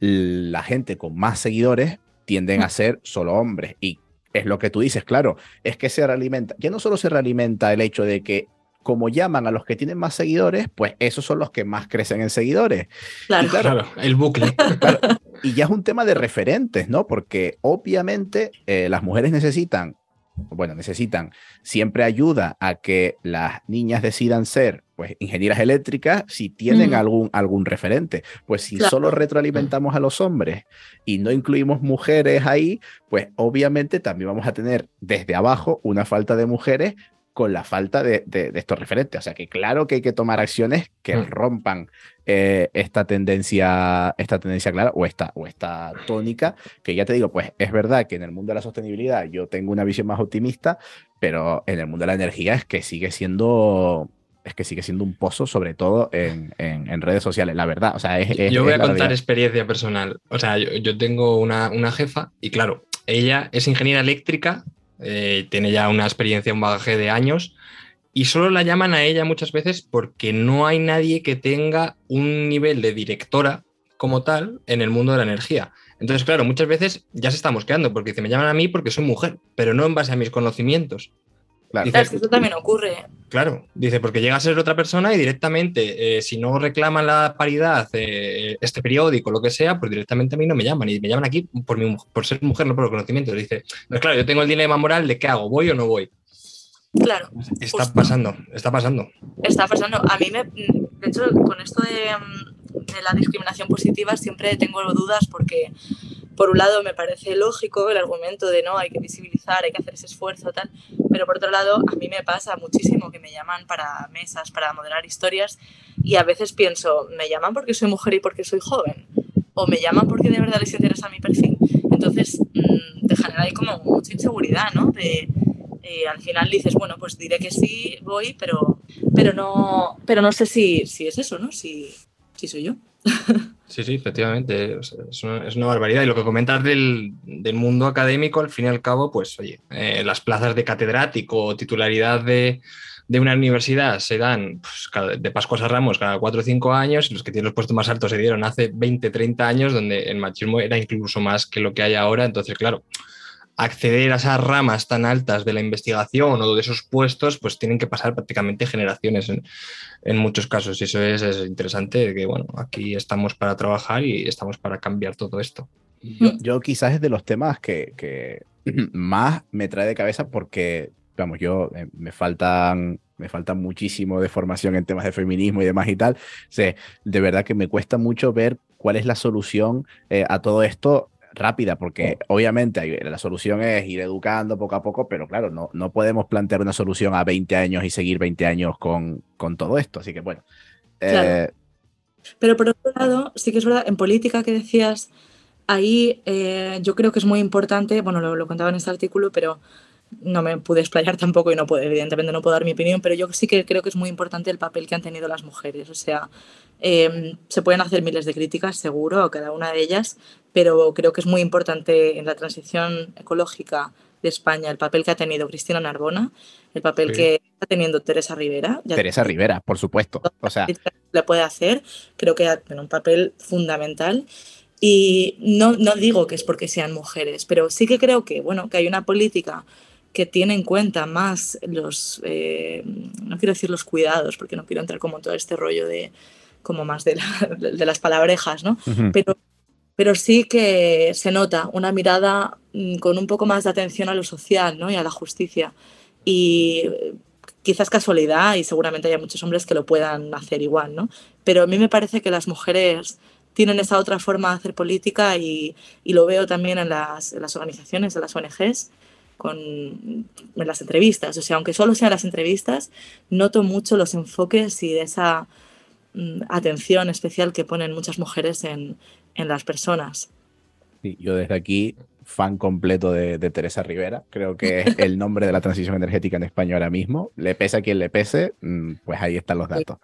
la gente con más seguidores tienden mm. a ser solo hombres. Y es lo que tú dices, claro, es que se realimenta, ya no solo se realimenta el hecho de que como llaman a los que tienen más seguidores, pues esos son los que más crecen en seguidores. Claro, claro, el bucle. y ya es un tema de referentes, ¿no? Porque obviamente eh, las mujeres necesitan bueno, necesitan siempre ayuda a que las niñas decidan ser pues ingenieras eléctricas si tienen algún, algún referente. Pues si solo retroalimentamos a los hombres y no incluimos mujeres ahí, pues obviamente también vamos a tener desde abajo una falta de mujeres con la falta de, estos referentes. O sea que claro que hay que tomar acciones que mm. rompan eh, esta tendencia, esta tendencia clara o esta, o esta tónica, que ya te digo, pues es verdad que en el mundo de la sostenibilidad yo tengo una visión más optimista, pero en el mundo de la energía es que sigue siendo es que sigue siendo un pozo, sobre todo en, en, redes sociales, la verdad. O sea, yo voy a contar experiencia personal. O sea, yo, yo tengo una, una, jefa y claro, ella es ingeniera eléctrica eh, tiene ya una experiencia, un bagaje de años, y solo la llaman a ella muchas veces porque no hay nadie que tenga un nivel de directora como tal en el mundo de la energía. Entonces, claro, muchas veces ya se está mosqueando porque dice, me llaman a mí porque soy mujer, pero no en base a mis conocimientos. Claro. que eso también ocurre. Claro, dice, porque llega a ser otra persona y directamente, eh, si no reclaman la paridad, eh, este periódico, lo que sea, pues directamente a mí no me llaman. Y me llaman aquí por, mi, por ser mujer, no por el conocimiento. Dice, pues claro, yo tengo el dilema moral de qué hago, ¿voy o no voy? Claro. Está pasando, está pasando. Está pasando. A mí me. De hecho, con esto de, mm, de la discriminación positiva siempre tengo dudas porque por un lado me parece lógico el argumento de no, hay que visibilizar, hay que hacer ese esfuerzo, tal, pero por otro lado a mí me pasa muchísimo que me llaman para mesas, para moderar historias y a veces pienso, ¿me llaman porque soy mujer y porque soy joven? ¿O me llaman porque de verdad les interesa mi perfil? Entonces mm, te genera ahí como mucha inseguridad, ¿no? De, Y al final dices, bueno, pues diré que sí, voy, pero, pero, no, pero no sé si, si es eso, ¿no? Si, si soy yo. Sí, sí, efectivamente. es, una, barbaridad. Y lo que comentas del, mundo académico, al fin y al cabo, pues, oye, eh, las plazas de catedrático o titularidad de, una universidad se dan pues, de Pascuas a Ramos cada cuatro o cinco años, y los que tienen los puestos más altos se dieron hace 20, 30 años, donde el machismo era incluso más que lo que hay ahora. Entonces, claro, acceder a esas ramas tan altas de la investigación o de esos puestos, pues tienen que pasar prácticamente generaciones en, muchos casos. Y eso es, interesante, que bueno, aquí estamos para trabajar y estamos para cambiar todo esto. Yo, quizás es de los temas que, más me trae de cabeza porque, vamos, yo eh, me faltan me falta muchísimo de formación en temas de feminismo y demás y tal. sé de verdad que me cuesta mucho ver cuál es la solución eh, a todo esto rápida, porque obviamente la solución es ir educando poco a poco, pero claro, no, no podemos plantear una solución a 20 años y seguir 20 años con, con todo esto. Así que bueno. Eh, pero por otro lado, sí que es verdad, en política que decías, ahí eh, yo creo que es muy importante, bueno, lo, lo contaba en este artículo, pero no me pude explayar tampoco y no puedo, evidentemente no puedo dar mi opinión, pero yo sí que creo que es muy importante el papel que han tenido las mujeres. O sea, em, se pueden hacer miles de críticas, seguro, a cada una de ellas, pero creo que es muy importante en la transición ecológica de España el papel que ha tenido Cristina Narbona, el papel que está teniendo Teresa Rivera. Teresa Rivera, por supuesto. O sea, le puede hacer, creo que tenido un papel fundamental. Y no, no digo que es porque sean mujeres, pero sí que creo que, bueno, que hay una política que tiene en cuenta más los, eh, no quiero decir los cuidados, porque no quiero entrar como en todo este rollo de, como más de, de las palabrejas, ¿no? pero, pero sí que se nota una mirada mm, con un poco más de atención a lo social, ¿no? Y a la justicia. Y quizás casualidad, y seguramente haya muchos hombres que lo puedan hacer igual, ¿no? Pero a mí me parece que las mujeres tienen esa otra forma de hacer política y, y lo veo también en las, en las organizaciones, en las ONGs, con, en las entrevistas. O sea, aunque solo sean las entrevistas, noto mucho los enfoques y esa mm, atención especial que ponen muchas mujeres en, en las personas. Sí, yo desde aquí, fan completo de, Teresa Rivera, creo que es el nombre de la transición energética en España ahora mismo. Le pese a quien le pese, mm, pues ahí están los datos.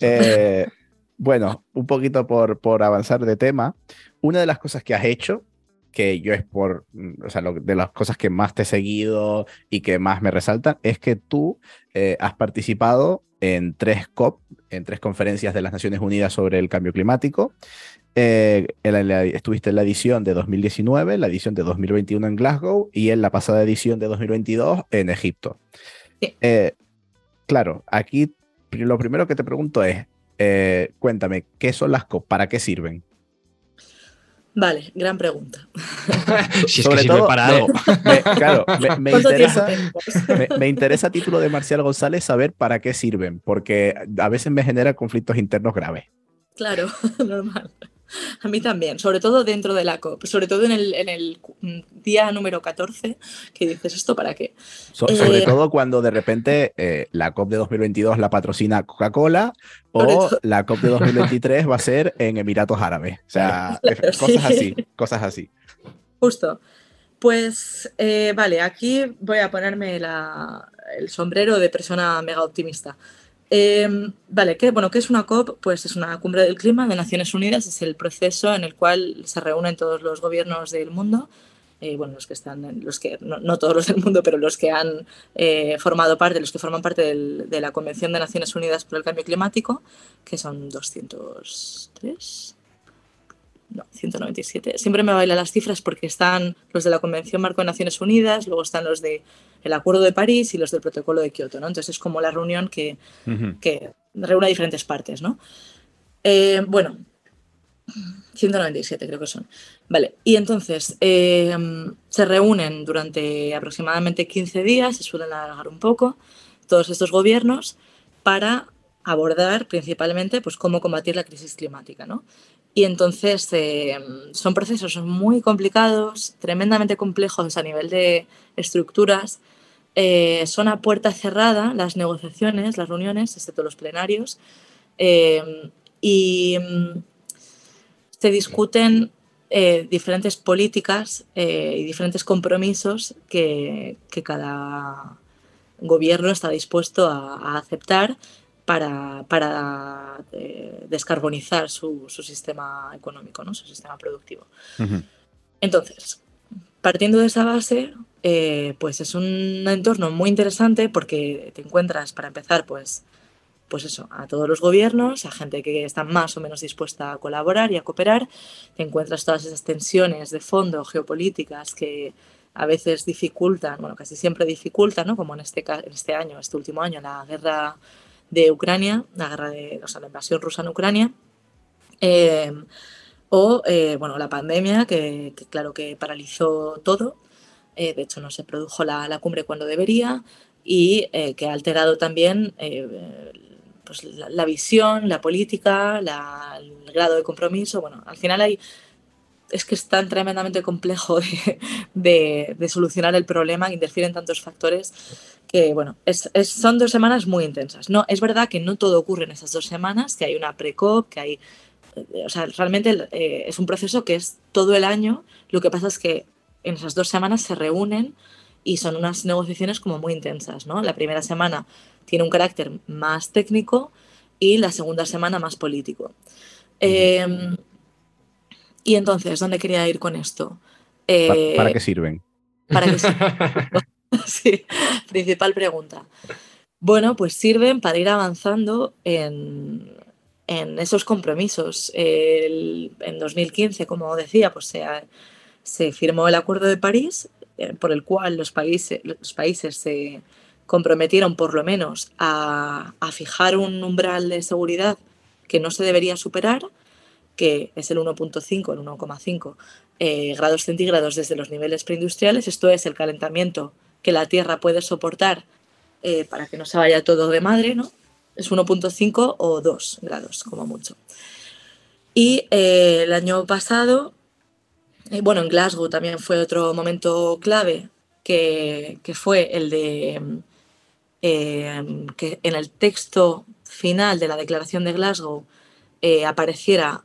Eh, bueno, un poquito por, por avanzar de tema, una de las cosas que has hecho que yo es por, mm, o sea, de las cosas que más te he seguido y que más me resaltan, es que tú eh, has participado en tres COP, en tres conferencias de las Naciones Unidas sobre el cambio climático. Eh, estuviste en la edición de 2019, la edición de 2021 en Glasgow y en la pasada edición de 2022 en Egipto. Eh, claro, aquí lo primero que te pregunto es, cuéntame, ¿qué son las COP? ¿Para qué sirven? Vale, gran pregunta. si es Sobre que todo, para algo. claro, me, interesa, me, interesa a título de Marcial González saber para qué sirven, porque a veces me genera conflictos internos graves. Claro, normal. A mí también, sobre todo dentro de la COP, sobre todo en el, en el día número 14, que dices, ¿esto para qué? sobre eh, todo cuando de repente eh, la COP de 2022 la patrocina Coca-Cola o la COP de 2023 va a ser en Emiratos Árabes. O sea, cosas así, cosas así. Justo. Pues eh, vale, aquí voy a ponerme el sombrero de persona mega optimista. Em, vale, ¿qué, bueno, ¿qué es una COP? Pues es una cumbre del clima de Naciones Unidas, es el proceso en el cual se reúnen todos los gobiernos del mundo, eh, bueno, los que están, los que, no, todos los del mundo, pero los que han eh, formado parte, los que forman parte de la Convención de Naciones Unidas por el Cambio Climático, que son 203, no, 197. Siempre me bailan las cifras porque están los de la Convención Marco de Naciones Unidas, luego están los de el Acuerdo de París y los del Protocolo de Kioto, ¿no? Entonces es como la reunión que, que reúne diferentes partes, ¿no? Eh, bueno, 197 creo que son. Vale, y entonces eh, se reúnen durante aproximadamente 15 días, se suelen alargar un poco, todos estos gobiernos para abordar principalmente pues, cómo combatir la crisis climática. ¿no? Y entonces eh, son procesos muy complicados, tremendamente complejos a nivel de estructuras. Eh, son a puerta cerrada las negociaciones, las reuniones, excepto los plenarios. Eh, y mm, se discuten diferentes políticas y diferentes compromisos que, que, cada gobierno está dispuesto a aceptar para, para eh, descarbonizar su, su, sistema económico, ¿no? su sistema productivo. Uh -huh. Entonces, partiendo de esa base, eh, pues es un entorno muy interesante porque te encuentras, para empezar, pues, pues eso, a todos los gobiernos, a gente que está más o menos dispuesta a colaborar y a cooperar, te encuentras todas esas tensiones de fondo geopolíticas que a veces dificultan, bueno, casi siempre dificultan, ¿no? como en este, en este año, este último año, la guerra de Ucrania, la guerra de, la invasión rusa en Ucrania, eh, o eh, bueno, la pandemia, que, claro que paralizó todo, eh, de hecho no se produjo la, la cumbre cuando debería, y que ha alterado también pues la, visión, la política, el grado de compromiso. Bueno, al final hay, es que es tan tremendamente complejo de, de, de solucionar el problema, interfieren tantos factores que, bueno, es, es, son dos semanas muy intensas. No, es verdad que no todo ocurre en esas dos semanas, que hay una pre-COP, que hay... O sea, realmente eh, es un proceso que es todo el año. Lo que pasa es que en esas dos semanas se reúnen y son unas negociaciones como muy intensas, ¿no? La primera semana tiene un carácter más técnico y la segunda semana más político. Eh, y entonces, ¿dónde quería ir con esto? Eh, ¿Para, qué sirven? ¿Para qué sirven? sí, principal pregunta. Bueno, pues sirven para ir avanzando en, en esos compromisos. En 2015, como decía, pues se, se firmó el Acuerdo de París eh, por el cual los países, los países se comprometieron por lo menos a, a, fijar un umbral de seguridad que no se debería superar, que es el 1.5, el 1,5 eh, grados centígrados desde los niveles preindustriales. Esto es el calentamiento que la Tierra puede soportar eh, para que no se vaya todo de madre, ¿no? Es 1.5 o 2 grados, como mucho. Y eh, el año pasado eh, bueno, en Glasgow también fue otro momento clave, que, que fue el de que en el texto final de la declaración de Glasgow apareciera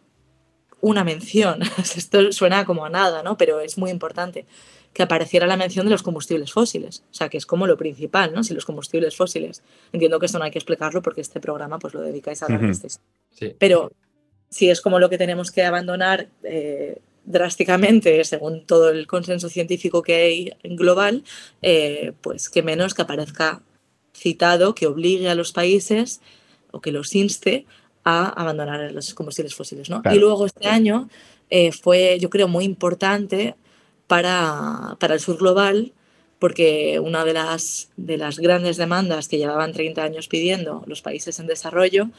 una mención, esto suena como a nada, ¿no? pero es muy importante, que apareciera la mención de los combustibles fósiles, o sea, que es como lo principal, ¿no? Si los combustibles fósiles, entiendo que esto no hay que explicarlo porque este programa pues lo dedicáis a hablar de este. Sí. Pero si es como lo que tenemos que abandonar eh, drásticamente, según todo el consenso científico que hay global, eh, pues que menos que aparezca citado, que obligue a los países o que los inste a abandonar los combustibles fósiles. ¿no? Claro. Y luego este año eh, fue, yo creo, muy importante para, para el sur global, porque una de las, de las grandes demandas que llevaban 30 años pidiendo los países en desarrollo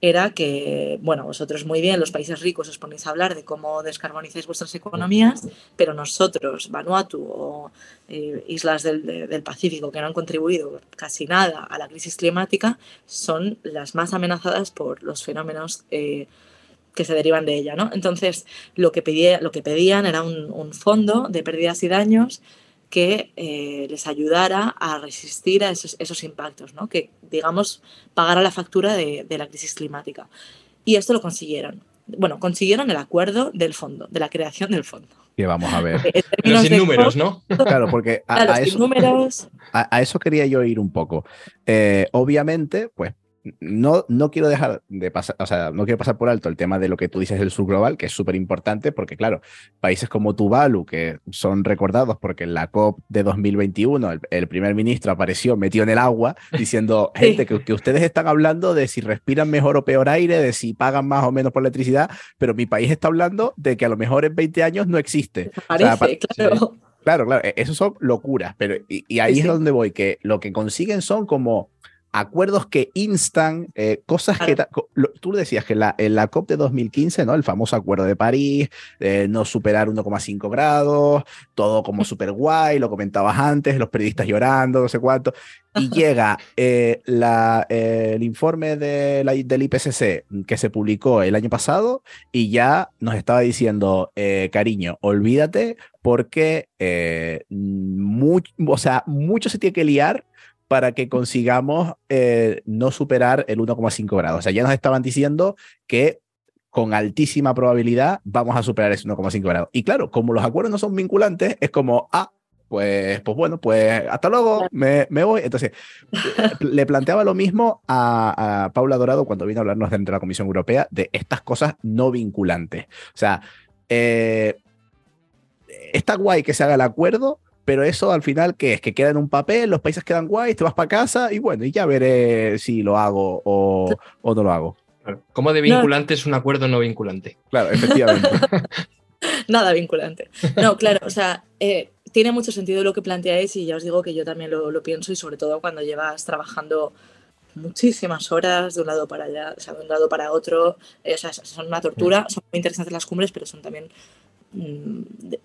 era que, bueno, vosotros muy bien, los países ricos os ponéis a hablar de cómo descarbonizáis vuestras economías, pero nosotros, Vanuatu o eh, islas del, de, del, Pacífico, que no han contribuido casi nada a la crisis climática, son las más amenazadas por los fenómenos eh, que se derivan de ella, ¿no? Entonces, lo que, pedía, lo que pedían era un, un fondo de pérdidas y daños que eh, les ayudara a resistir a esos, esos impactos, ¿no? que, digamos, pagara la factura de, de, la crisis climática. Y esto lo consiguieron. Bueno, consiguieron el acuerdo del fondo, de la creación del fondo. Que vamos a ver. Pero sin números, ¿no? Claro, porque a, claro, a, eso, números... a, a, eso, quería yo ir un poco. Eh, obviamente, pues no, no quiero dejar de pasar, o sea, no quiero pasar por alto el tema de lo que tú dices del sur global, que es súper importante, porque claro, países como Tuvalu, que son recordados porque en la COP de 2021 el, el primer ministro apareció metido en el agua diciendo, gente, que, que, ustedes están hablando de si respiran mejor o peor aire, de si pagan más o menos por electricidad, pero mi país está hablando de que a lo mejor en 20 años no existe. Parece, o sea, claro. Claro, claro, eso son locuras, pero y, y ahí sí, es donde voy, que lo que consiguen son como acuerdos que instan eh, cosas que lo, tú decías que la, en la COP de 2015, ¿no? El famoso acuerdo de París, eh, no superar 1,5 grados, todo como súper guay, lo comentabas antes, los periodistas llorando, no sé cuánto, y llega eh, la, el informe de la, del IPCC que se publicó el año pasado y ya nos estaba diciendo, eh, cariño, olvídate porque mucho, o sea, mucho se tiene que liar para que consigamos eh, no superar el 1,5 grados. O sea, ya nos estaban diciendo que con altísima probabilidad vamos a superar ese 1,5 grados. Y claro, como los acuerdos no son vinculantes, es como, ah, pues, pues bueno, pues hasta luego, me, me voy. Entonces, le planteaba lo mismo a, a, Paula Dorado cuando vino a hablarnos dentro de la Comisión Europea de estas cosas no vinculantes. O sea, eh, está guay que se haga el acuerdo, pero eso al final, ¿qué es? Que queda en un papel, los países quedan guay, te vas para casa y bueno, y ya veré si lo hago o, o no lo hago. ¿Cómo de vinculante no. es un acuerdo no vinculante? Claro, efectivamente. Nada vinculante. No, claro, o sea, eh, tiene mucho sentido lo que planteáis y ya os digo que yo también lo, lo, pienso y sobre todo cuando llevas trabajando muchísimas horas de un lado para allá, o sea, de un lado para otro, eh, o sea, son una tortura, son muy interesantes las cumbres, pero son también mm, de,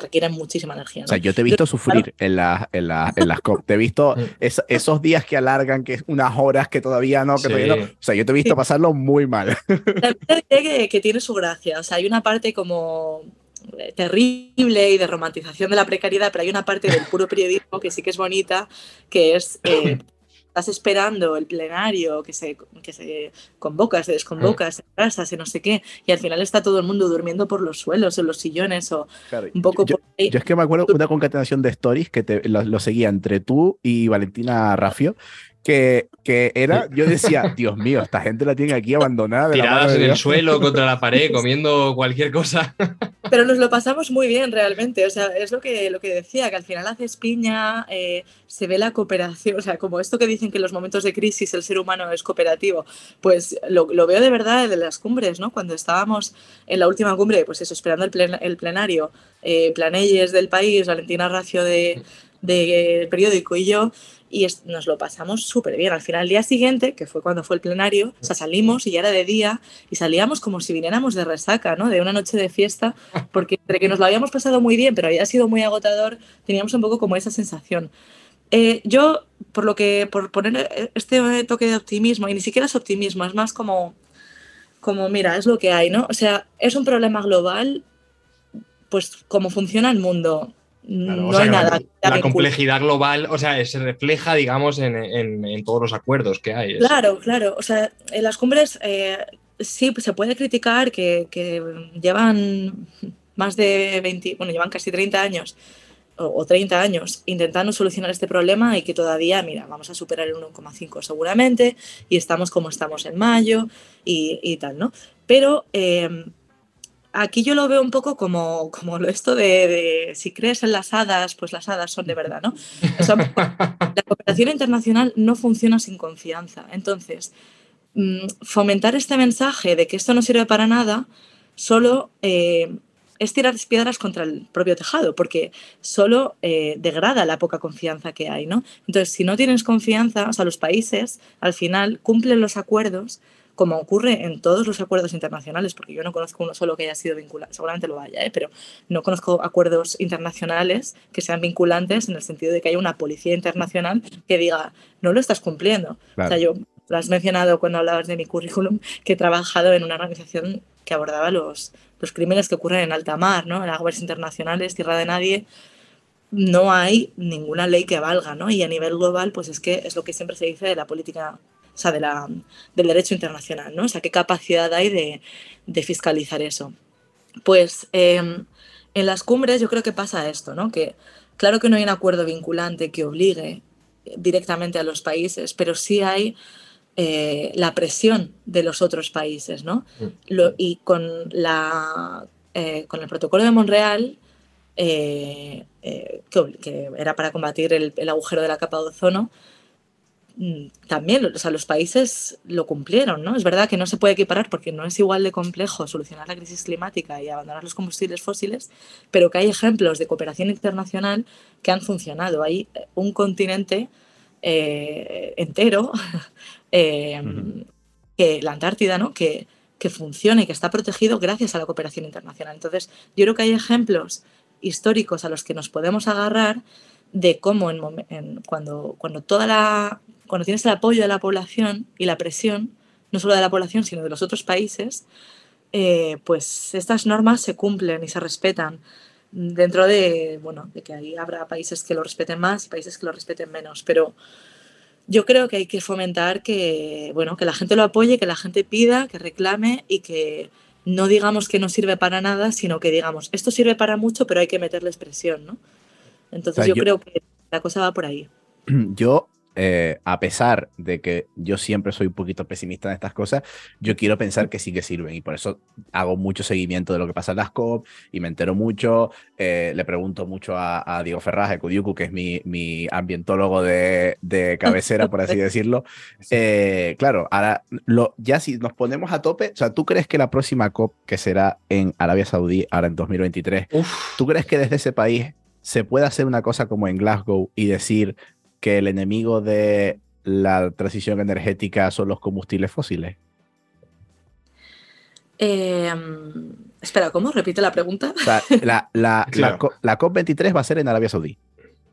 requieren muchísima energía. ¿no? O sea, yo te he visto sufrir en, la, en, la, en las COP. Te he visto es, esos días que alargan, que unas horas que todavía no, que sí. todavía no. O sea, yo te he visto pasarlo muy mal. que, que tiene su gracia. O sea, hay una parte como terrible y de romantización de la precariedad, pero hay una parte del puro periodismo que sí que es bonita, que es eh, estás esperando el plenario que se, que se convoca, se desconvoca, se atrasa, se no sé qué, y al final está todo el mundo durmiendo por los suelos, en los sillones o claro, un poco yo, por ahí. Yo es que me acuerdo una concatenación de stories que te, lo, lo seguía entre tú y Valentina Rafio, que, que, era, yo decía, Dios mío, esta gente la tiene aquí abandonada. De Tiradas en el suelo, contra la pared, comiendo cualquier cosa. Pero nos lo pasamos muy bien realmente, o sea, es lo que, lo que decía, que al final haces piña, eh, se ve la cooperación, o sea, como esto que dicen que en los momentos de crisis el ser humano es cooperativo, pues lo, lo veo de verdad en las cumbres, ¿no? Cuando estábamos en la última cumbre, pues eso, esperando el, plen, el plenario, eh, Planelles del país, Valentina Racio de, de, de periódico y yo, y nos lo pasamos súper bien. Al final, el día siguiente, que fue cuando fue el plenario, salimos y ya era de día y salíamos como si viniéramos de resaca, ¿no? De una noche de fiesta, porque entre que nos lo habíamos pasado muy bien, pero había sido muy agotador, teníamos un poco como esa sensación. Eh, yo, por lo que, por poner este toque de optimismo, y ni siquiera es optimismo, es más como, como, mira, es lo que hay, ¿no? O sea, es un problema global, pues como funciona el mundo, Claro, no o sea, hay nada. La, la complejidad global, o sea, se refleja, digamos, en, en, en todos los acuerdos que hay. Claro, claro. O sea, en las cumbres eh, sí se puede criticar que, que, llevan más de 20, bueno, llevan casi 30 años o, o 30 años intentando solucionar este problema y que todavía, mira, vamos a superar el 1,5 seguramente y estamos como estamos en mayo y, y tal, ¿no? Pero... Eh, aquí yo lo veo un poco como, como esto de, de, si crees en las hadas, pues las hadas son de verdad, ¿no? O sea, la cooperación internacional no funciona sin confianza. Entonces, mm, fomentar este mensaje de que esto no sirve para nada solo eh, es tirar piedras contra el propio tejado, porque solo eh, degrada la poca confianza que hay, ¿no? Entonces, si no tienes confianza, o sea, los países al final cumplen los acuerdos como ocurre en todos los acuerdos internacionales, porque yo no conozco uno solo que haya sido vinculado, seguramente lo haya, ¿eh? pero no conozco acuerdos internacionales que sean vinculantes en el sentido de que haya una policía internacional que diga, no lo estás cumpliendo. Claro. O sea, yo lo has mencionado cuando hablabas de mi currículum, que he trabajado en una organización que abordaba los, los crímenes que ocurren en alta mar, ¿no? en aguas internacionales, tierra de nadie, no hay ninguna ley que valga, ¿no? Y a nivel global, pues es que es lo que siempre se dice de la política o sea, de la, del derecho internacional, ¿no? O sea, qué capacidad hay de, de fiscalizar eso. Pues eh, en las cumbres yo creo que pasa esto, ¿no? Que claro que no hay un acuerdo vinculante que obligue directamente a los países, pero sí hay eh, la presión de los otros países, ¿no? Lo, y con, la, eh, con el protocolo de Monreal, eh, que, que, era para combatir el, el agujero de la capa de ozono, Mm, también, o sea, los países lo cumplieron, ¿no? Es verdad que no se puede equiparar porque no es igual de complejo solucionar la crisis climática y abandonar los combustibles fósiles, pero que hay ejemplos de cooperación internacional que han funcionado. Hay un continente eh, entero, eh, uh -huh. que la Antártida, ¿no? Que, que funciona y que está protegido gracias a la cooperación internacional. Entonces, yo creo que hay ejemplos históricos a los que nos podemos agarrar de cómo en, en, cuando, cuando toda la cuando tienes el apoyo de la población y la presión, no solo de la población, sino de los otros países, eh, pues estas normas se cumplen y se respetan dentro de, bueno, de que ahí habrá países que lo respeten más y países que lo respeten menos, pero yo creo que hay que fomentar que, bueno, que la gente lo apoye, que la gente pida, que reclame y que no digamos que no sirve para nada, sino que digamos, esto sirve para mucho, pero hay que meterle expresión, ¿no? Entonces O sea, yo, yo- creo que la cosa va por ahí. Yo, eh, a pesar de que yo siempre soy un poquito pesimista en estas cosas, yo quiero pensar que sí que sirven y por eso hago mucho seguimiento de lo que pasa en las COP y me entero mucho. eh, le pregunto mucho a, a Diego Ferraz, que es mi, mi ambientólogo de, de cabecera, por así decirlo. Eh, claro, ahora lo, ya si nos ponemos a tope, o sea, ¿tú crees que la próxima COP que será en Arabia Saudí, ahora en 2023, Uf, ¿Tú crees que desde ese país se puede hacer una cosa como en Glasgow y decir que el enemigo de la transición energética son los combustibles fósiles? Eh, espera, ¿cómo? Repite la pregunta. O sea, la, la, Claro. la, co- la COP23 va a ser en Arabia Saudí.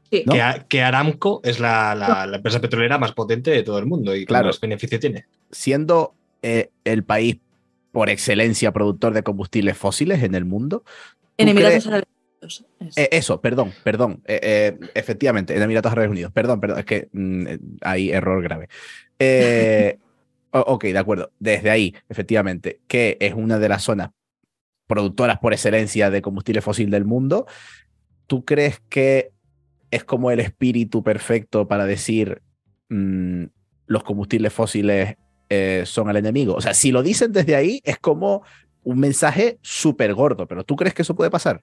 Sí. ¿no? que, Aramco es la, la- la empresa petrolera más potente de todo el mundo y Claro. más beneficio tiene. Siendo eh, el país por excelencia productor de combustibles fósiles en el mundo. En ¿tú Emiratos Árabes Unidos. es. Eh, eso, perdón, perdón. eh, eh, efectivamente, en Emiratos Árabes Unidos. Perdón, perdón, es que mm, eh, hay error grave. Ok, de acuerdo. Desde ahí, efectivamente, que es una de las zonas productoras por excelencia de combustible fósil del mundo, ¿tú crees que es como el espíritu perfecto para decir mm, los combustibles fósiles son el enemigo? O sea, si lo dicen desde ahí, es como un mensaje súper gordo, pero ¿tú crees que eso puede pasar?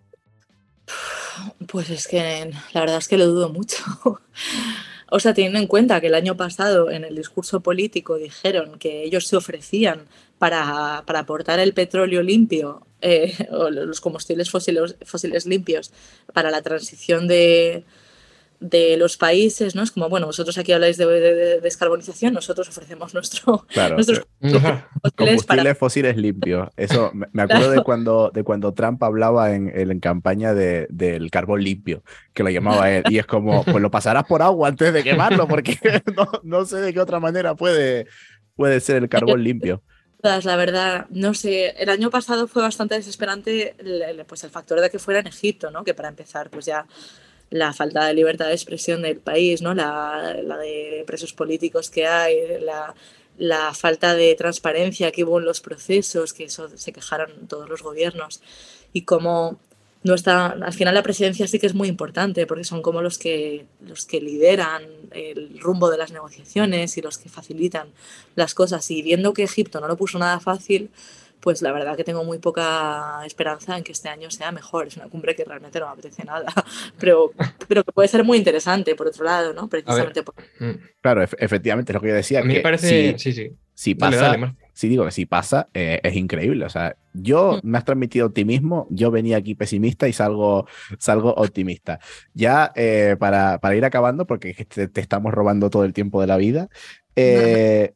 Pues es que la verdad es que lo dudo mucho. O sea, teniendo en cuenta que el año pasado en el discurso político dijeron que ellos se ofrecían para, para aportar el petróleo limpio eh, o los combustibles fósiles, fósiles limpios para la transición de, de los países, ¿no? Es como, bueno, vosotros aquí habláis de, de- de descarbonización, nosotros ofrecemos nuestro, Claro. nuestros combustibles para... fósiles limpios. Eso me acuerdo de cuando de cuando Trump hablaba en, en campaña de, del carbón limpio, que lo llamaba él. Y es como, pues lo pasarás por agua antes de quemarlo, porque no, no sé de qué otra manera puede, puede ser el carbón limpio. la verdad, no sé, el año pasado fue bastante desesperante el, el- pues el factor de que fuera en Egipto, ¿no? Que para empezar, pues ya la falta de libertad de expresión del país, ¿no? La, de presos políticos que hay, la, falta de transparencia que hubo en los procesos, que eso se quejaron todos los gobiernos, y cómo no está, al final la presidencia sí que es muy importante, porque son como los que, los que lideran el rumbo de las negociaciones y los que facilitan las cosas y viendo que Egipto no lo puso nada fácil, pues la verdad que tengo muy poca esperanza en que este año sea mejor. Es una cumbre que realmente no me apetece nada, pero, pero que puede ser muy interesante por otro lado, ¿no? Precisamente por... Mm. Claro, ef- efectivamente, es lo que yo decía. A mí me parece. si, sí, sí. si Dale, pasa, dale, Mar. si digo que si pasa, eh, es increíble. O sea, yo me has transmitido optimismo, yo venía aquí pesimista y salgo, salgo optimista. Ya eh, para, para ir acabando, porque te, te estamos robando todo el tiempo de la vida, eh,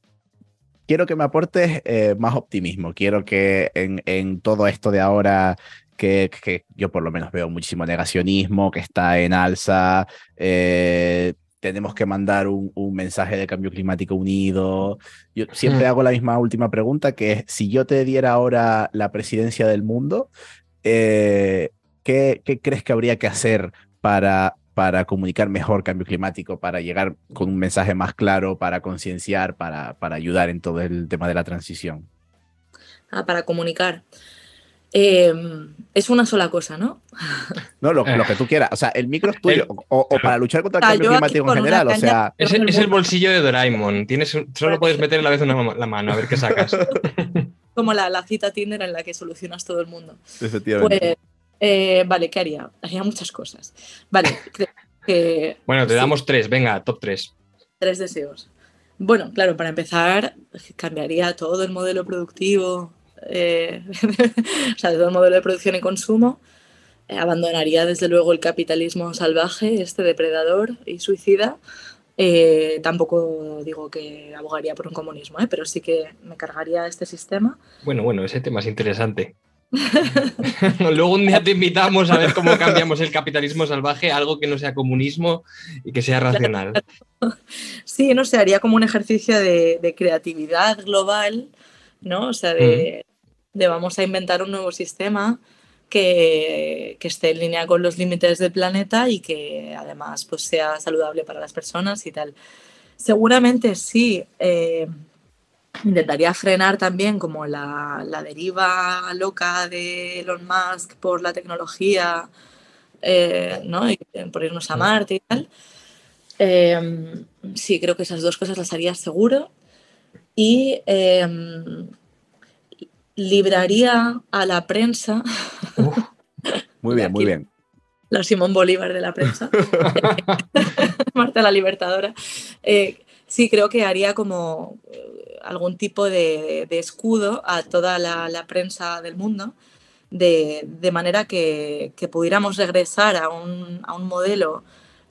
quiero que me aportes eh, más optimismo. Quiero que en, en todo esto de ahora, que, que yo por lo menos veo muchísimo negacionismo, que está en alza, eh, tenemos que mandar un, un mensaje de cambio climático unido. Yo siempre Mm. hago la misma última pregunta, que es, si yo te diera ahora la presidencia del mundo, eh, ¿qué, qué crees que habría que hacer para, para comunicar mejor cambio climático, para llegar con un mensaje más claro, para concienciar, para, para ayudar en todo el tema de la transición? Ah, para comunicar. Eh, es una sola cosa, ¿no? No, lo, Eh. lo que tú quieras. O sea, el micro es tuyo. El- o, o para luchar contra el Ah, cambio climático en general. O sea, Es, el- es el bolsillo de Doraemon. Tienes, un- solo puedes meter a la vez una la mano, a ver qué sacas. Como la, la cita Tinder en la que solucionas todo el mundo. efectivamente. Pues, eh, vale, ¿qué haría? Haría muchas cosas. Vale, que Bueno, te Sí. damos tres, venga, top tres. tres deseos. Bueno, claro, para empezar, cambiaría todo el modelo productivo, eh, o sea, todo el modelo de producción y consumo. Eh, abandonaría desde luego el capitalismo salvaje, este depredador y suicida. Eh, tampoco digo que abogaría por un comunismo, ¿eh? pero sí que me cargaría este sistema. Bueno, bueno, ese tema es interesante. Luego un día te invitamos a ver cómo cambiamos el capitalismo salvaje a algo que no sea comunismo y que sea racional. Sí, no sé, haría como un ejercicio de, de creatividad global, ¿no? O sea, de, de vamos a inventar un nuevo sistema que, que esté en línea con los límites del planeta y que además pues, sea saludable para las personas y tal. Seguramente sí. eh, intentaría frenar también como la, la deriva loca de Elon Musk por la tecnología, eh, ¿no? Y por irnos a Marte y tal. Eh, sí, creo que esas dos cosas las haría seguro. Y eh, libraría a la prensa, Muy bien, muy bien. la Simón Bolívar de la prensa, Marta la Libertadora. Eh, sí, creo que haría como eh, algún tipo de, de escudo a toda la, la prensa del mundo, de, de manera que, que pudiéramos regresar a un, a un modelo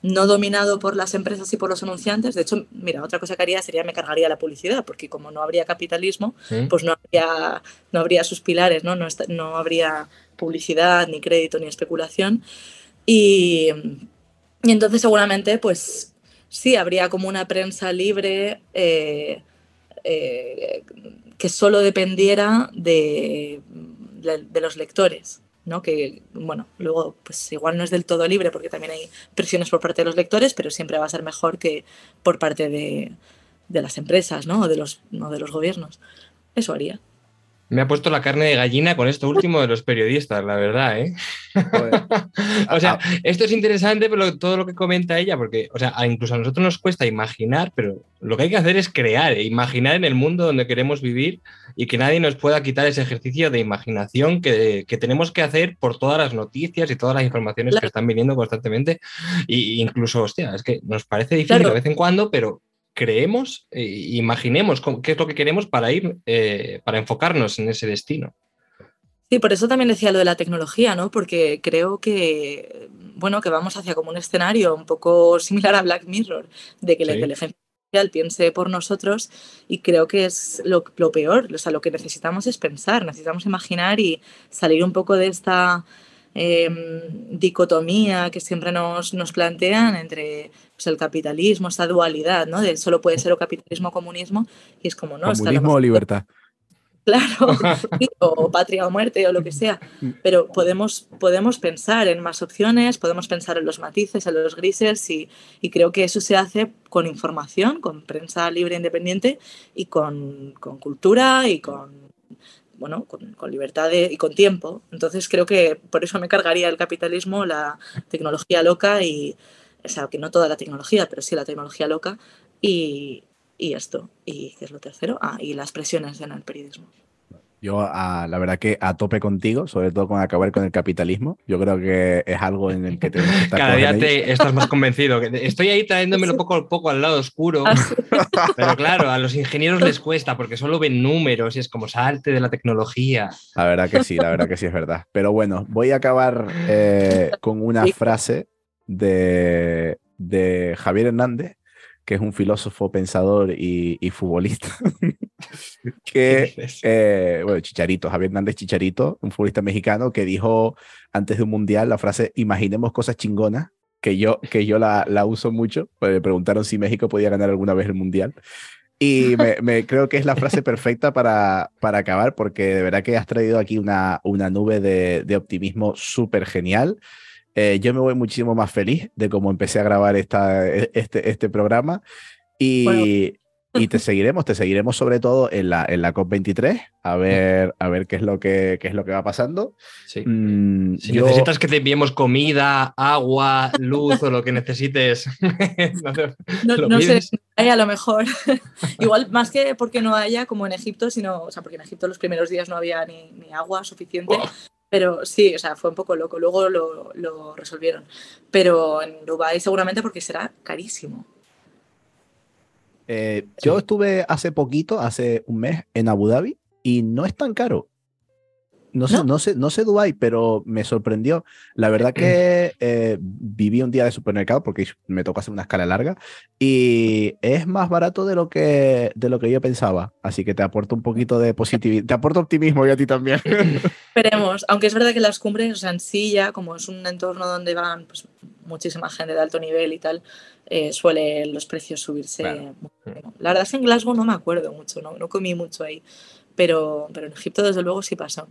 no dominado por las empresas y por los anunciantes. De hecho, mira, otra cosa que haría sería me cargaría la publicidad, porque como no habría capitalismo, pues no habría, no habría sus pilares, ¿no? No, está- no habría publicidad, ni crédito, ni especulación. Y, y entonces seguramente, pues sí, habría como una prensa libre eh, eh, que solo dependiera de, de- los lectores. ¿no? Que, bueno, luego, pues igual no es del todo libre porque también hay presiones por parte de los lectores, pero siempre va a ser mejor que por parte de, de las empresas, ¿no? O de los, no de los gobiernos. Eso haría. Me ha puesto la carne de gallina con esto último de los periodistas, la verdad, ¿eh? Joder. O sea, Ah, esto es interesante, pero todo lo que comenta ella, porque, o sea, incluso a nosotros nos cuesta imaginar, pero lo que hay que hacer es crear, e imaginar en el mundo donde queremos vivir y que nadie nos pueda quitar ese ejercicio de imaginación que, que tenemos que hacer por todas las noticias y todas las informaciones que están viniendo constantemente. Y incluso, hostia, es que nos parece difícil Claro. de vez en cuando, pero creemos, e imaginemos qué es lo que queremos para ir, eh, para enfocarnos en ese destino. Sí, por eso también decía lo de la tecnología, ¿no? Porque creo que, bueno, que vamos hacia como un escenario un poco similar a Black Mirror, de que la inteligencia artificial piense por nosotros y creo que es lo, lo peor, o sea, lo que necesitamos es pensar, necesitamos imaginar y salir un poco de esta em, dicotomía que siempre nos, nos plantean entre pues, el capitalismo, esta dualidad, ¿no? De solo puede ser o capitalismo o comunismo, y es como, no, Comunismo o libertad. Claro, o patria o muerte o lo que sea, pero podemos, podemos pensar en más opciones, podemos pensar en los matices, en los grises y, y creo que eso se hace con información, con prensa libre e independiente y con, con cultura y con, bueno, con, con libertad de- y con tiempo. Entonces creo que por eso me cargaría el capitalismo, la tecnología loca y, o sea, que no toda la tecnología, pero sí la tecnología loca y, y esto. ¿Y qué es lo tercero? Ah, y las presiones en el periodismo. Yo, ah, la verdad que a tope contigo, sobre todo con acabar con el capitalismo. Yo creo que es algo en el que tenemos que estar Cada día te estás más convencido. que Estoy ahí trayéndomelo poco a poco al lado oscuro. Ah. Pero claro, a los ingenieros les cuesta porque solo ven números y es como salte de la tecnología. La verdad que sí, la verdad que sí es verdad. Pero bueno, voy a acabar eh, con una frase de, de Javier Hernández, que es un filósofo, pensador y, y futbolista, que, eh, bueno, Chicharito, Javier Hernández Chicharito, un futbolista mexicano que dijo antes de un mundial la frase, imaginemos cosas chingonas, que yo, que yo la, la uso mucho, pues, me preguntaron si México podía ganar alguna vez el mundial. Y me, me- creo que es la frase perfecta para, para acabar, porque de verdad que has traído aquí una, una nube de, de optimismo súper genial. Eh, yo me voy muchísimo más feliz de cómo empecé a grabar esta, este, este programa. Y, Bueno. y te seguiremos, te seguiremos sobre todo en la, en la COP23, a ver, a ver qué, es lo que, qué es lo que va pasando. Sí. Mm, Si yo- necesitas que te enviemos comida, agua, luz o lo que necesites, no te- No, ¿Lo no sé, hay a lo mejor. Igual, más que porque no haya, como en Egipto, sino, o sea, porque en Egipto los primeros días no había ni, ni agua suficiente. Oh. Pero sí, o sea, fue un poco loco. Luego lo, lo resolvieron. Pero en Dubái seguramente porque será carísimo. Eh, yo estuve hace poquito, hace un mes, en Abu Dhabi y no es tan caro. No sé, ¿No? no sé, no sé Dubái, pero me sorprendió. La verdad que eh, viví un día de supermercado porque me tocó hacer una escala larga y es más barato de lo que, de lo que yo pensaba. Así que te aporto un poquito de positividad, te aporto optimismo y a ti también. Esperemos, aunque es verdad que las cumbres, o sea, en sí ya, como es un entorno donde van pues, muchísima gente de alto nivel y tal, eh, suelen los precios subirse. Claro. La verdad es que en Glasgow no me acuerdo mucho, no, no comí mucho ahí, pero, pero en Egipto desde luego sí pasó.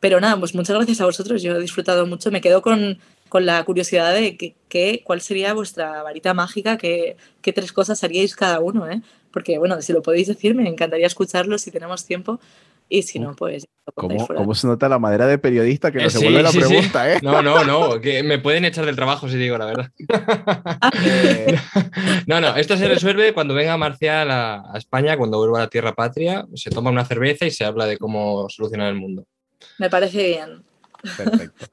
Pero nada, pues muchas gracias a vosotros, yo he disfrutado mucho, me quedo con con la curiosidad de que, cuál sería vuestra varita mágica, qué, qué tres cosas haríais cada uno, ¿eh? Porque, bueno, si lo podéis decir, me encantaría escucharlo si tenemos tiempo. Y si no, pues ¿Cómo, cómo se nota la madera de periodista que no Eh, se sí, vuelve la sí, sí. pregunta, eh? No, no, no, que me pueden echar del trabajo si digo la verdad. Eh, No, no, esto se resuelve cuando venga Marcial a, a España, cuando vuelva a la tierra patria, se toma una cerveza y se habla de cómo solucionar el mundo. Me parece bien. Perfecto.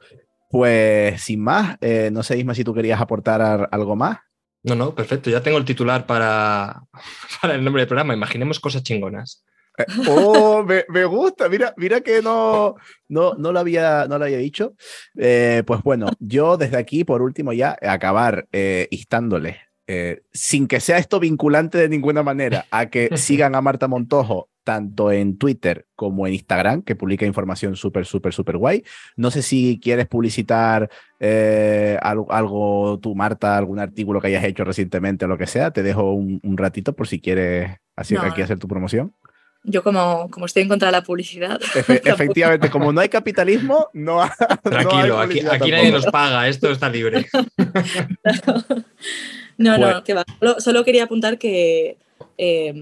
Pues sin más, eh, no sé, Isma, si tú querías aportar algo más. No, no, perfecto, ya tengo el titular para, para el nombre del programa. Imaginemos cosas chingonas. Eh, oh, me, me gusta. Mira, mira que no, no, no, lo, había, no lo había dicho. Eh, pues bueno, yo desde aquí, por último, ya acabar eh, instándoles, eh, sin que sea esto vinculante de ninguna manera, a que sigan a Marta Montojo tanto en Twitter como en Instagram, que publica información súper, súper, súper guay. No sé si quieres publicitar algo, algo, tú, Marta, algún artículo que hayas hecho recientemente o lo que sea. Te dejo un, un ratito por si quieres No, aquí hacer tu promoción. Yo como, como estoy en contra de la publicidad. Efe- efectivamente, como no hay capitalismo, no, ha- no hay Tranquilo, aquí, aquí nadie nos paga, esto está libre. No, Pues- no, que va. Solo, solo quería apuntar que, eh,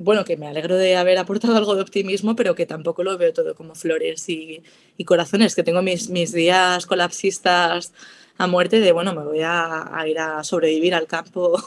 bueno, que me alegro de haber aportado algo de optimismo, pero que tampoco lo veo todo como flores y, y corazones, que tengo mis, mis días colapsistas a muerte de, bueno, me voy a, a ir a sobrevivir al campo,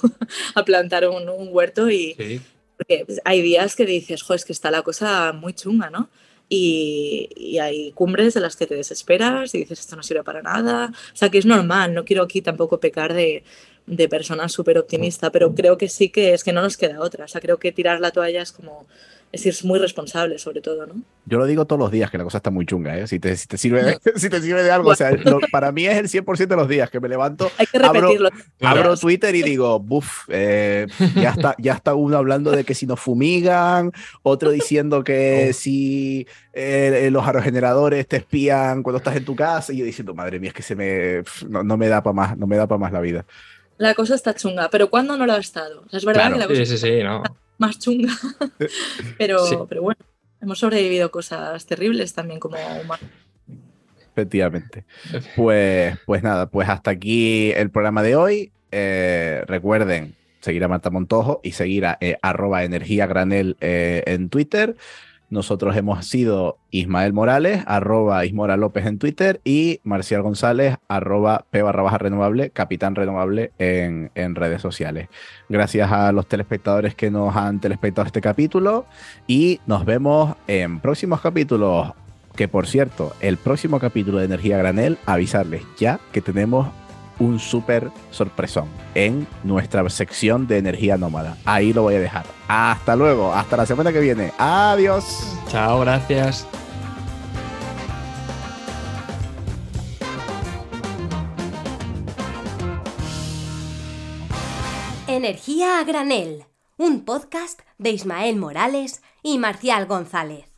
a plantar un, un huerto y Sí. Porque hay días que dices, jo, es que está la cosa muy chunga, ¿no? Y, y hay cumbres de las que te desesperas y dices, esto no sirve para nada. O sea, que es normal, no quiero aquí tampoco pecar de, de persona súper optimista, pero creo que sí que es que no nos queda otra. O sea, creo que tirar la toalla es como, es ir muy responsable sobre todo, ¿no? Yo lo digo todos los días, que la cosa está muy chunga, ¿eh? Si te, si te, sirve, de, si te sirve de algo, o sea, lo- para mí es el 100% de los días que me levanto, Hay que Abro- repetirlo. Claro. abro Twitter y digo, buf, eh, ya, está, ya está uno hablando de que si nos fumigan, otro diciendo que Oh. si eh, los aerogeneradores te espían cuando estás en tu casa, y yo diciendo, madre mía, es que se me, no, no me da para más, no me da para más la vida. La cosa está chunga, pero ¿cuándo no lo ha estado? O sea, es verdad Claro. que la cosa Sí, sí, sí, no. Más chunga, pero, Sí. pero bueno, hemos sobrevivido cosas terribles también como humanos. Efectivamente. Pues, pues nada, pues hasta aquí el programa de hoy. Eh, recuerden seguir a Marta Montojo y seguir a eh, arroba energía granel eh, en Twitter. Nosotros hemos sido Ismael Morales, arroba Ismora López en Twitter y Marcial González, arroba P barra baja renovable, capitán renovable en, en redes sociales. Gracias a los telespectadores que nos han telespectado este capítulo y nos vemos en próximos capítulos. Que por cierto, el próximo capítulo de Energía Granel, avisarles ya que tenemos un súper sorpresón en nuestra sección de Energía Nómada. Ahí lo voy a dejar. Hasta luego, hasta la semana que viene. Adiós. Chao, gracias. Energía a granel, un podcast de Ismael Morales y Marcial González.